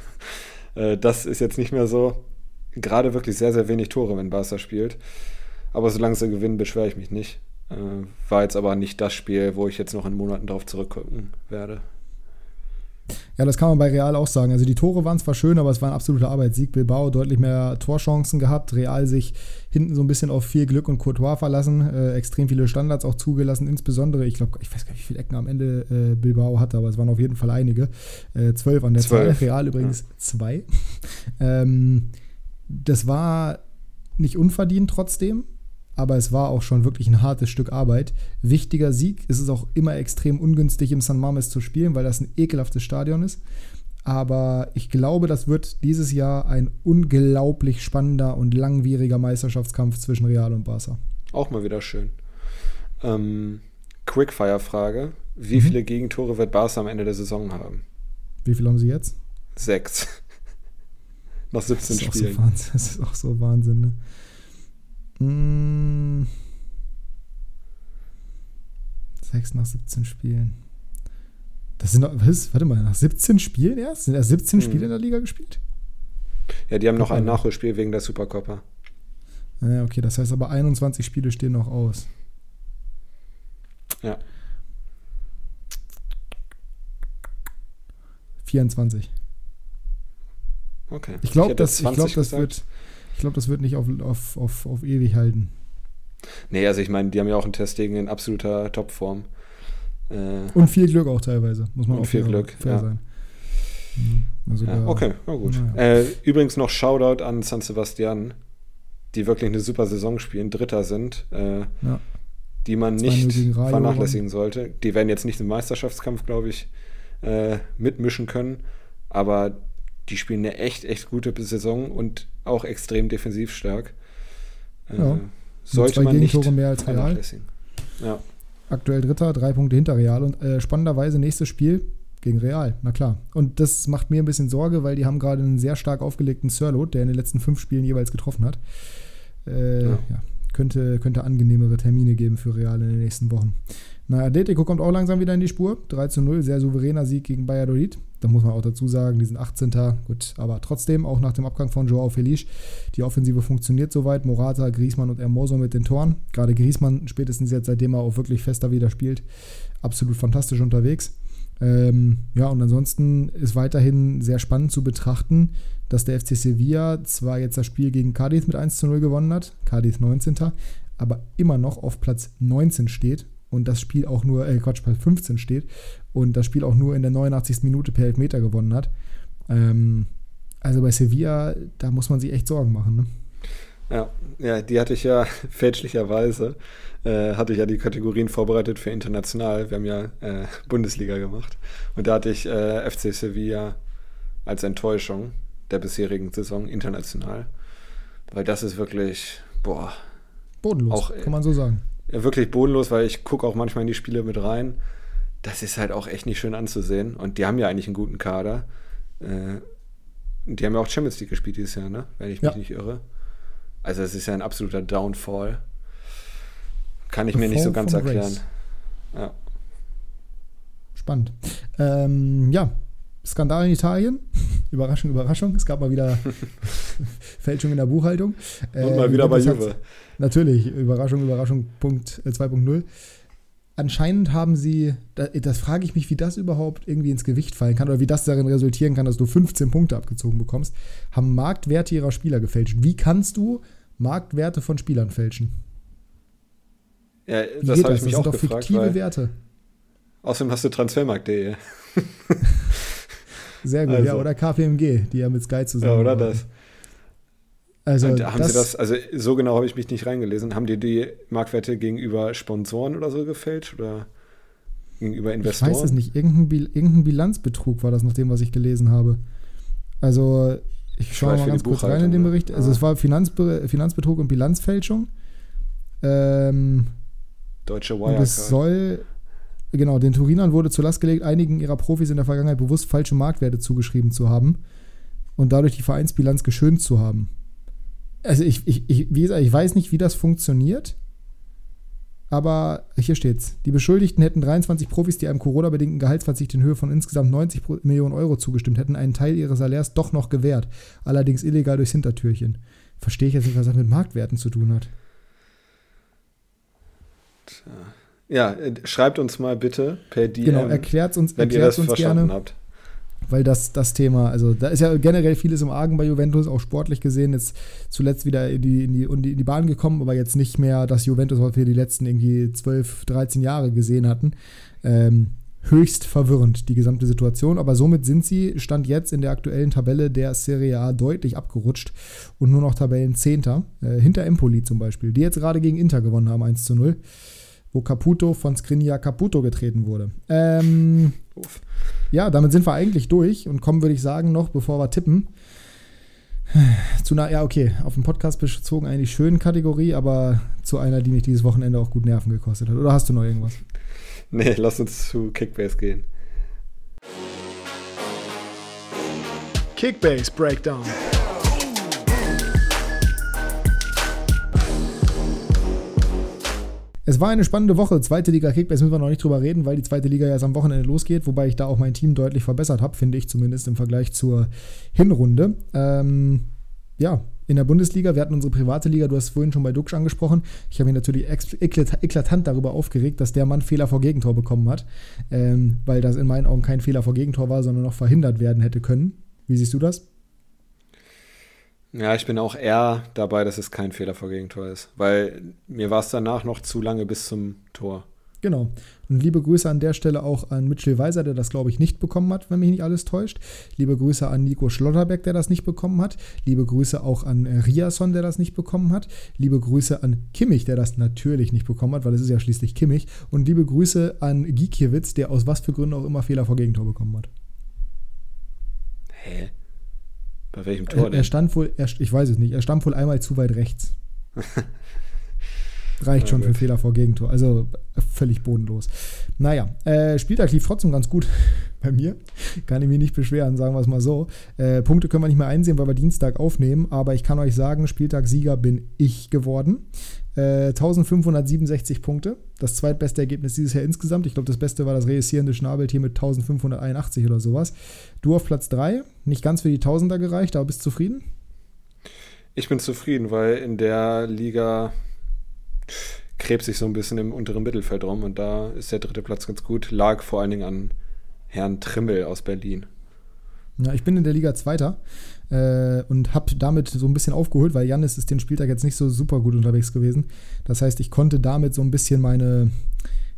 Äh, das ist jetzt nicht mehr so. Gerade wirklich sehr, sehr wenig Tore, wenn Barca spielt. Aber solange sie gewinnen, beschwere ich mich nicht. Äh, war jetzt aber nicht das Spiel, wo ich jetzt noch in Monaten darauf zurückgucken werde. Ja, das kann man bei Real auch sagen. Also die Tore waren zwar schön, aber es war ein absoluter Arbeitssieg. Bilbao deutlich mehr Torchancen gehabt. Real sich hinten so ein bisschen auf viel Glück und Courtois verlassen. Äh, extrem viele Standards auch zugelassen. Insbesondere, ich glaube, ich weiß gar nicht, wie viele Ecken am Ende äh, Bilbao hatte, aber es waren auf jeden Fall einige. Äh, zwölf an der Zahl. Real übrigens ja. zwei. ähm, das war nicht unverdient trotzdem aber es war auch schon wirklich ein hartes Stück Arbeit. Wichtiger Sieg. Es ist auch immer extrem ungünstig, im San Mames zu spielen, weil das ein ekelhaftes Stadion ist. Aber ich glaube, das wird dieses Jahr ein unglaublich spannender und langwieriger Meisterschaftskampf zwischen Real und Barca. Auch mal wieder schön. Ähm, Quickfire-Frage. Wie mhm. viele Gegentore wird Barca am Ende der Saison haben? Wie viele haben sie jetzt? Sechs. Nach 17 das Spielen. So das ist auch so Wahnsinn, ne? Hm. 6 nach 17 Spielen. Das sind noch, was? Warte mal, nach 17 Spielen erst? Sind erst 17 hm. Spiele in der Liga gespielt? Ja, die haben noch ein Nachholspiel wegen der Supercoppa. Ja, okay, das heißt aber 21 Spiele stehen noch aus. Ja. 24. Okay. Ich glaube, das, ich glaub, das wird ich glaube, das wird nicht auf, auf, auf, auf ewig halten. Nee, also ich meine, die haben ja auch einen Testing in absoluter Topform. Äh, und viel Glück auch teilweise, muss man und auch viel Glück, fair ja. sein. Also ja, da, okay, na gut. Ja. Äh, übrigens noch Shoutout an San Sebastian, die wirklich eine super Saison spielen, Dritter sind. Äh, ja. die man nicht vernachlässigen sollte. Die werden jetzt nicht im Meisterschaftskampf, glaube ich, äh, mitmischen können, aber die spielen eine echt, echt gute Saison und auch extrem defensiv stark. Äh, ja. Sollte man nicht mehr als Real. Ja. Aktuell Dritter, drei Punkte hinter Real und äh, spannenderweise nächstes Spiel gegen Real, na klar. Und das macht mir ein bisschen Sorge, weil die haben gerade einen sehr stark aufgelegten Sirlot, der in den letzten fünf Spielen jeweils getroffen hat. Äh, ja. ja. könnte, könnte angenehmere Termine geben für Real in den nächsten Wochen. Na, Atletico kommt auch langsam wieder in die Spur. 3 zu 0, sehr souveräner Sieg gegen Valladolid. Da muss man auch dazu sagen, die sind 18. Gut, aber trotzdem, auch nach dem Abgang von Joao Felice, die Offensive funktioniert soweit. Morata, Griezmann und Hermoso mit den Toren. Gerade Griezmann spätestens jetzt, seitdem er auch wirklich fester wieder spielt, absolut fantastisch unterwegs. Ähm, ja, und ansonsten ist weiterhin sehr spannend zu betrachten, dass der FC Sevilla zwar jetzt das Spiel gegen Cadiz mit 1 zu 0 gewonnen hat, Cadiz 19. aber immer noch auf Platz 19 steht und das Spiel auch nur, äh, Quatsch, Platz 15 steht und das Spiel auch nur in der 89. Minute per Elfmeter gewonnen hat. Ähm, also bei Sevilla, da muss man sich echt Sorgen machen. Ne? Ja, ja, die hatte ich ja fälschlicherweise, äh, hatte ich ja die Kategorien vorbereitet für international. Wir haben ja äh, Bundesliga gemacht. Und da hatte ich äh, FC Sevilla als Enttäuschung der bisherigen Saison international. Weil das ist wirklich, boah. Bodenlos, auch, kann man so sagen. Ja, wirklich bodenlos, weil ich gucke auch manchmal in die Spiele mit rein. Das ist halt auch echt nicht schön anzusehen. Und die haben ja eigentlich einen guten Kader. Äh, die haben ja auch Champions League gespielt dieses Jahr, ne? Wenn ich mich ja. nicht irre. Also es ist ja ein absoluter Downfall. Kann ich The mir nicht so ganz erklären. Ja. Spannend. Ähm, ja, Skandal in Italien. Überraschung, Überraschung. Es gab mal wieder Fälschung in der Buchhaltung. Und mal wieder bei Juve. Natürlich, Überraschung, Überraschung, Punkt äh, 2.0. Anscheinend haben sie, das, das frage ich mich, wie das überhaupt irgendwie ins Gewicht fallen kann oder wie das darin resultieren kann, dass du 15 Punkte abgezogen bekommst, haben Marktwerte ihrer Spieler gefälscht. Wie kannst du Marktwerte von Spielern fälschen? Ja, das habe ich mich das auch sind doch gefragt, fiktive Werte. Außerdem hast du Transfermarkt.de. Sehr gut, also. ja, oder KPMG, die ja mit Sky zusammen. Ja, oder das. Also Und haben das, sie das, also so genau habe ich mich nicht reingelesen, haben die die Marktwerte gegenüber Sponsoren oder so gefälscht oder gegenüber Investoren? Ich weiß es nicht, irgendein, irgendein Bilanzbetrug war das nach dem, was ich gelesen habe. Also ich schaue mal ganz kurz rein in den ne? Bericht. Also ah. es war Finanzbe Finanzbetrug und Bilanzfälschung. Ähm, Deutsche Wirecard. Und es soll, genau, den Turinern wurde zur Last gelegt, einigen ihrer Profis in der Vergangenheit bewusst falsche Marktwerte zugeschrieben zu haben und dadurch die Vereinsbilanz geschönt zu haben also ich, ich, ich, wie gesagt, ich weiß nicht, wie das funktioniert. Aber hier steht's. Die Beschuldigten hätten 23 Profis, die einem Corona-bedingten Gehaltsverzicht in Höhe von insgesamt 90 Millionen Euro zugestimmt hätten, einen Teil ihres Salärs doch noch gewährt. Allerdings illegal durchs Hintertürchen. Verstehe ich jetzt nicht, was das mit Marktwerten zu tun hat. Ja, äh, schreibt uns mal bitte per DM. Genau, erklärt uns, wenn erklärt ihr das uns gerne. Habt weil das, das Thema, also da ist ja generell vieles im Argen bei Juventus, auch sportlich gesehen, jetzt zuletzt wieder in die, in die, in die Bahn gekommen, aber jetzt nicht mehr das Juventus, was wir die letzten irgendwie 12, 13 Jahre gesehen hatten. Ähm, höchst verwirrend, die gesamte Situation, aber somit sind sie, stand jetzt in der aktuellen Tabelle der Serie A deutlich abgerutscht und nur noch Tabellenzehnter, äh, hinter Empoli zum Beispiel, die jetzt gerade gegen Inter gewonnen haben, 1 zu 0 wo Caputo von Skriniar Caputo getreten wurde. Ähm, ja, damit sind wir eigentlich durch und kommen, würde ich sagen, noch, bevor wir tippen, zu einer, ja, okay, auf dem Podcast bezogen eigentlich schönen Kategorie, aber zu einer, die mich dieses Wochenende auch gut Nerven gekostet hat. Oder hast du noch irgendwas? Nee, lass uns zu Kickbase gehen. Kickbase Breakdown. Es war eine spannende Woche. Zweite Liga Kickbase müssen wir noch nicht drüber reden, weil die zweite Liga erst am Wochenende losgeht, wobei ich da auch mein Team deutlich verbessert habe, finde ich zumindest im Vergleich zur Hinrunde. Ähm, ja, in der Bundesliga, wir hatten unsere private Liga, du hast vorhin schon bei Duxch angesprochen. Ich habe mich natürlich eklatant darüber aufgeregt, dass der Mann Fehler vor Gegentor bekommen hat, ähm, weil das in meinen Augen kein Fehler vor Gegentor war, sondern noch verhindert werden hätte können. Wie siehst du das? Ja, ich bin auch eher dabei, dass es kein Fehler vor Gegentor ist, weil mir war es danach noch zu lange bis zum Tor. Genau. Und liebe Grüße an der Stelle auch an Mitchell Weiser, der das, glaube ich, nicht bekommen hat, wenn mich nicht alles täuscht. Liebe Grüße an Nico Schlotterbeck, der das nicht bekommen hat. Liebe Grüße auch an Riason, der das nicht bekommen hat. Liebe Grüße an Kimmich, der das natürlich nicht bekommen hat, weil es ist ja schließlich Kimmich. Und liebe Grüße an Gikiewicz, der aus was für Gründen auch immer Fehler vor Gegentor bekommen hat. Hä? Bei welchem Tor Er, denn? er stand wohl, er, ich weiß es nicht, er stand wohl einmal zu weit rechts. Reicht schon für. Fehler vor Gegentor. Also völlig bodenlos. Naja, äh, Spieltag lief trotzdem ganz gut bei mir. Kann ich mich nicht beschweren, sagen wir es mal so. Äh, Punkte können wir nicht mehr einsehen, weil wir Dienstag aufnehmen. Aber ich kann euch sagen, Spieltagssieger bin ich geworden. Äh, 1567 Punkte. Das zweitbeste Ergebnis dieses Jahr insgesamt. Ich glaube, das Beste war das reüssierende Schnabeltier mit 1581 oder sowas. Du auf Platz 3. Nicht ganz für die Tausender gereicht, aber bist zufrieden? Ich bin zufrieden, weil in der Liga krebs ich so ein bisschen im unteren Mittelfeld rum und da ist der dritte Platz ganz gut. Lag vor allen Dingen an Herrn Trimmel aus Berlin. Ja, ich bin in der Liga Zweiter äh, und habe damit so ein bisschen aufgeholt, weil Jannis ist den Spieltag jetzt nicht so super gut unterwegs gewesen. Das heißt, ich konnte damit so ein bisschen meine,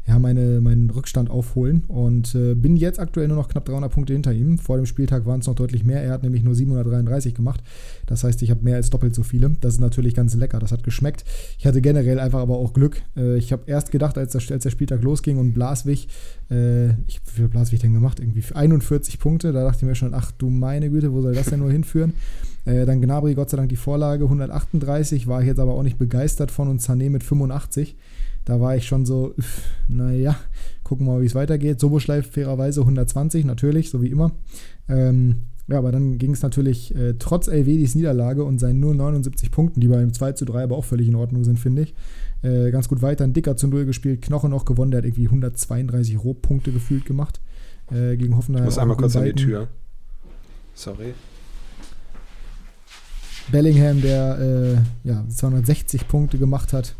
ja, meine, meinen Rückstand aufholen und äh, bin jetzt aktuell nur noch knapp 300 Punkte hinter ihm. Vor dem Spieltag waren es noch deutlich mehr. Er hat nämlich nur 733 gemacht. Das heißt, ich habe mehr als doppelt so viele. Das ist natürlich ganz lecker. Das hat geschmeckt. Ich hatte generell einfach aber auch Glück. Äh, ich habe erst gedacht, als der, als der Spieltag losging und Blaswig, äh, ich, wie viel Blaswig denn gemacht? Irgendwie 41 Punkte. Da dachte ich mir schon, ach du meine Güte, wo soll das denn nur hinführen? Äh, dann Gnabry, Gott sei Dank die Vorlage, 138, war ich jetzt aber auch nicht begeistert von und Sané mit 85. Da war ich schon so, naja, gucken wir mal, wie es weitergeht. Soboschleif fairerweise 120, natürlich, so wie immer. Ähm, ja, aber dann ging es natürlich äh, trotz Elvedis Niederlage und seinen nur 79 Punkten, die bei einem 2 zu 3 aber auch völlig in Ordnung sind, finde ich, äh, ganz gut weiter. Ein Dicker zu Null gespielt, Knoche noch gewonnen, der hat irgendwie 132 Rohpunkte gefühlt gemacht äh, gegen Hoffenheim. Ich muss auch einmal kurz an die. Tür. Sorry. Bellingham, der äh, ja, 260 Punkte gemacht hat.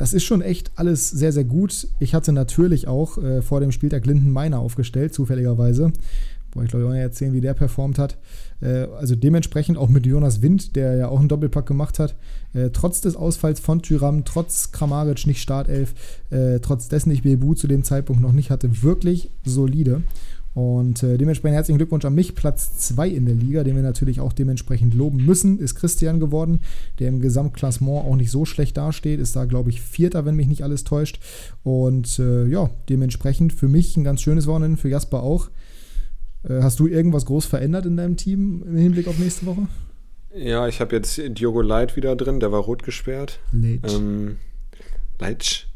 Das ist schon echt alles sehr, sehr gut. Ich hatte natürlich auch äh, vor dem Spieltag Linden Meiner aufgestellt, zufälligerweise. Wollte ich glaube ich auch nicht erzählen, wie der performt hat. Äh, also dementsprechend auch mit Jonas Wind, der ja auch einen Doppelpack gemacht hat. Äh, trotz des Ausfalls von Tyram, trotz Kramaric nicht Startelf, äh, trotz dessen ich Bebu zu dem Zeitpunkt noch nicht hatte, wirklich solide. Und äh, dementsprechend herzlichen Glückwunsch an mich. Platz 2 in der Liga, den wir natürlich auch dementsprechend loben müssen, ist Christian geworden, der im Gesamtklassement auch nicht so schlecht dasteht. Ist da, glaube ich, Vierter, wenn mich nicht alles täuscht. Und äh, ja, dementsprechend für mich ein ganz schönes Wochenende, für Jasper auch. Äh, hast du irgendwas groß verändert in deinem Team im Hinblick auf nächste Woche? Ja, ich habe jetzt Diogo Light wieder drin, der war rot gesperrt. Late. Ähm, Leitsch.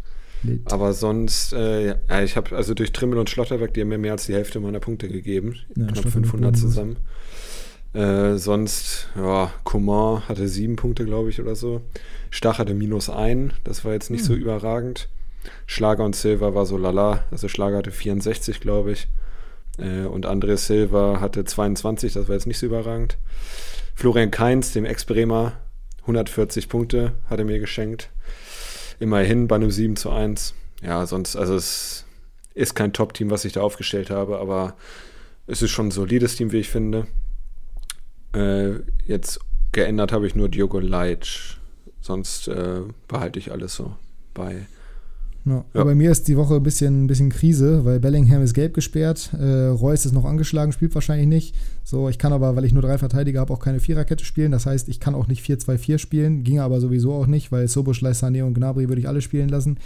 Late. Aber sonst, äh, ja, ich habe also durch Trimmel und Schlotterbeck, die haben mir mehr als die Hälfte meiner Punkte gegeben. Ja, Knapp Schlotterbeck 500 bodenlos. zusammen. Äh, sonst, ja, Coman hatte sieben Punkte, glaube ich, oder so. Stach hatte minus ein, das war jetzt nicht so überragend. Schlager und Silva war so lala, also Schlager hatte 64, glaube ich. Äh, und André Silva hatte 22, das war jetzt nicht so überragend. Florian Kainz, dem Ex-Bremer, 140 Punkte hat er mir geschenkt. Immerhin bei einem 7 zu 1. Ja, sonst, also es ist kein Top-Team, was ich da aufgestellt habe, aber es ist schon ein solides Team, wie ich finde. Äh, jetzt geändert habe ich nur Diogo Leitsch. Sonst äh, behalte ich alles so bei. Ja. Ja. Bei mir ist die Woche ein bisschen, ein bisschen Krise, weil Bellingham ist gelb gesperrt, äh, Reus ist noch angeschlagen, spielt wahrscheinlich nicht. So, ich kann aber, weil ich nur drei Verteidiger habe, auch keine Viererkette spielen. Das heißt, ich kann auch nicht 4-2-4 spielen, ging aber sowieso auch nicht, weil Soboschlei, Sané und Gnabry würde ich alle spielen lassen.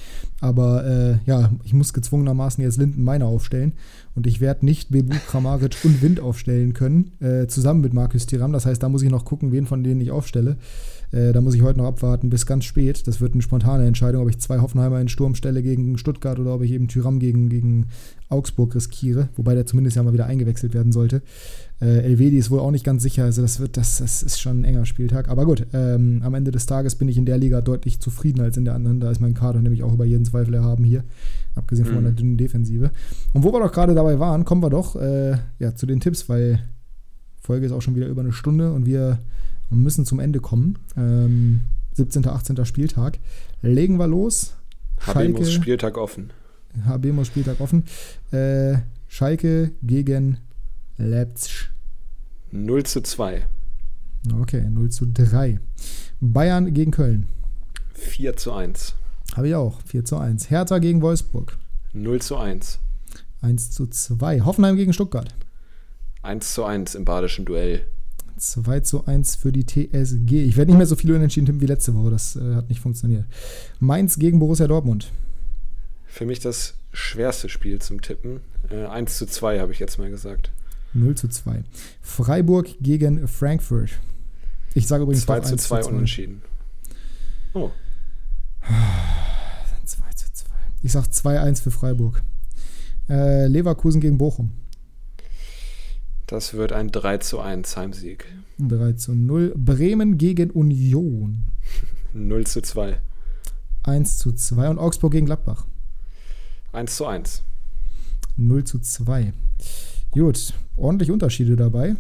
Aber äh, ja, ich muss gezwungenermaßen jetzt Linden Meiner aufstellen und ich werde nicht Bebu, Kramaric und Wind aufstellen können, äh, zusammen mit Markus Tiram. Das heißt, da muss ich noch gucken, wen von denen ich aufstelle. Äh, da muss ich heute noch abwarten bis ganz spät. Das wird eine spontane Entscheidung, ob ich zwei Hoffenheimer in Sturm stelle gegen Stuttgart oder ob ich eben Tyram gegen, gegen Augsburg riskiere, wobei der zumindest ja mal wieder eingewechselt werden sollte. Äh, Elvedi ist wohl auch nicht ganz sicher, also das wird, das, das ist schon ein enger Spieltag. Aber gut, ähm, am Ende des Tages bin ich in der Liga deutlich zufriedener als in der anderen. Da ist mein Kader nämlich auch über jeden Zweifel erhaben hier, abgesehen von Mhm. meiner dünnen Defensive. Und wo wir doch gerade dabei waren, kommen wir doch äh, ja, zu den Tipps, weil Folge ist auch schon wieder über eine Stunde und wir müssen zum Ende kommen. Ähm, 17. 18. Spieltag. Legen wir los. HB Schalke- Spieltag offen. HB muss Spieltag offen. Äh, Schalke gegen Leipzig. 0 zu 2. Okay, 0 zu 3. Bayern gegen Köln. 4 zu 1. Habe ich auch. 4 zu 1. Hertha gegen Wolfsburg. 0 zu 1. 1 zu 2. Hoffenheim gegen Stuttgart. 1 zu 1 im badischen Duell. 2 zu 1 für die TSG. Ich werde nicht mehr so viele Unentschieden tippen wie letzte Woche. Das äh, hat nicht funktioniert. Mainz gegen Borussia Dortmund. Für mich das schwerste Spiel zum Tippen. Äh, 1 zu 2 habe ich jetzt mal gesagt. 0 zu 2. Freiburg gegen Frankfurt. Ich sage übrigens 2 zu 2 unentschieden. Oh. 2 zu 2. Ich sage 2-1 für Freiburg. Äh, Leverkusen gegen Bochum. Das wird ein 3 zu 1 Heimsieg. 3 zu 0. Bremen gegen Union. 0 zu 2. 1 zu 2. Und Augsburg gegen Gladbach. 1 zu 1. 0 zu 2. Gut, ordentlich Unterschiede dabei,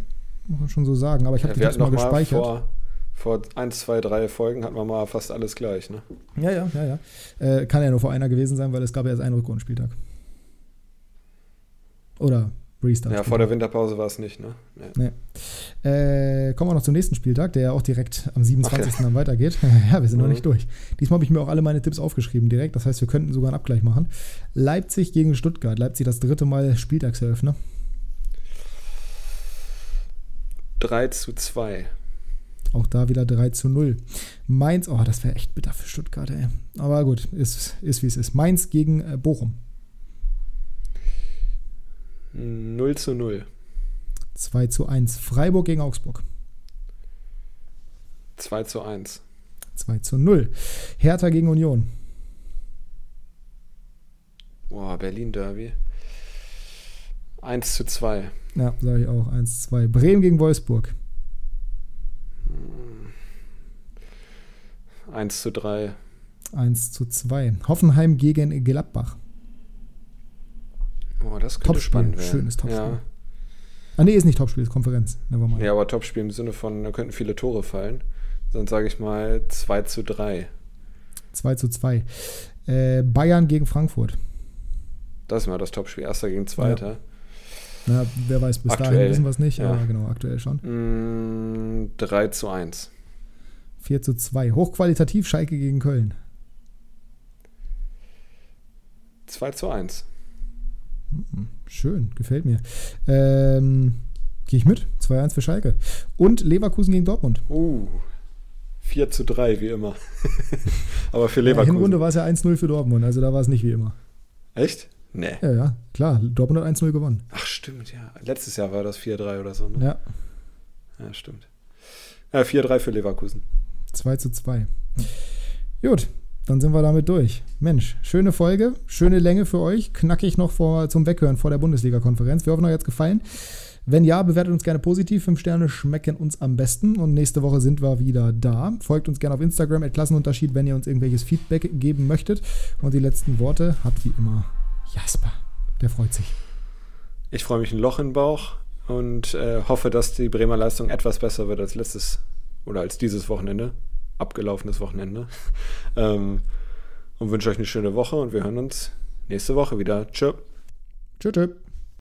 muss man schon so sagen. Aber ich habe Ja, die hatten mal noch mal gespeichert. vor, vor 1, 2, 3 Folgen hatten wir mal fast alles gleich, ne? Ja, ja, ja, ja. Äh, kann ja nur vor einer gewesen sein, weil es gab ja erst einen Rückrundenspieltag. Oder Restart. Ja, vor der Winterpause war es nicht, ne? Nee. Äh, kommen wir noch zum nächsten Spieltag, der ja auch direkt am 27. Ach ja. dann weitergeht. ja, wir sind noch Mhm. nicht durch. Diesmal habe ich mir auch alle meine Tipps aufgeschrieben direkt. Das heißt, wir könnten sogar einen Abgleich machen. Leipzig gegen Stuttgart. Leipzig das dritte Mal Spieltagseröffner. 3 zu 2. Auch da wieder 3 zu 0. Mainz, oh, das wäre echt bitter für Stuttgart, ey. Aber gut, ist, ist wie es ist. Mainz gegen äh, Bochum. 0 zu 0. 2 zu 1. Freiburg gegen Augsburg. 2 zu 1. 2 zu 0. Hertha gegen Union. Boah, Berlin Derby. 1 zu 2. Ja, sage ich auch. 1 zu 2. Bremen gegen Wolfsburg. 1 zu 3. 1 zu 2. Hoffenheim gegen Gladbach. Oh, das könnte Topspiel, spannend werden. schönes Topspiel. Ja. Ah, nee, ist nicht Topspiel, ist Konferenz. Nevermind. ja, aber Topspiel im Sinne von, da könnten viele Tore fallen. Dann sage ich mal 2 zu 3. 2 zu 2. Äh, Bayern gegen Frankfurt. Das ist mal das Topspiel. Erster gegen Zweiter. Na, wer weiß, bis dahin Aktuell, wissen wir es nicht, ja. aber genau, aktuell schon. Mm, 3 zu 1. 4 zu 2. Hochqualitativ Schalke gegen Köln. 2 zu 1. Schön, gefällt mir. Ähm, Gehe ich mit. 2-1 für Schalke. Und Leverkusen gegen Dortmund. Uh, 4 zu 3, wie immer. aber für In der Leverkusen. Hinrunde war es ja 1-0 für Dortmund, also da war es nicht wie immer. Echt? Nee. Ja, ja, klar. Dortmund hat 1-0 gewonnen. Ach, stimmt, ja. Letztes Jahr war das 4-3 oder so, ne? Ja, Ja, stimmt. Ja, 4-3 für Leverkusen. 2 zu 2. Gut, dann sind wir damit durch. Mensch, schöne Folge, schöne Länge für euch. Knackig noch vor, zum Weghören vor der Bundesliga-Konferenz. Wir hoffen, euch hat es gefallen. Wenn ja, bewertet uns gerne positiv. Fünf Sterne schmecken uns am besten. Und nächste Woche sind wir wieder da. Folgt uns gerne auf Instagram, Klassenunterschied, wenn ihr uns irgendwelches Feedback geben möchtet. Und die letzten Worte hat wie immer Jasper. Der freut sich. Ich freue mich ein Loch im Bauch und äh, hoffe, dass die Bremer Leistung etwas besser wird als letztes oder als dieses Wochenende. Abgelaufenes Wochenende. ähm, und wünsche euch eine schöne Woche und wir hören uns nächste Woche wieder. Tschö. Tschüss. tschüss.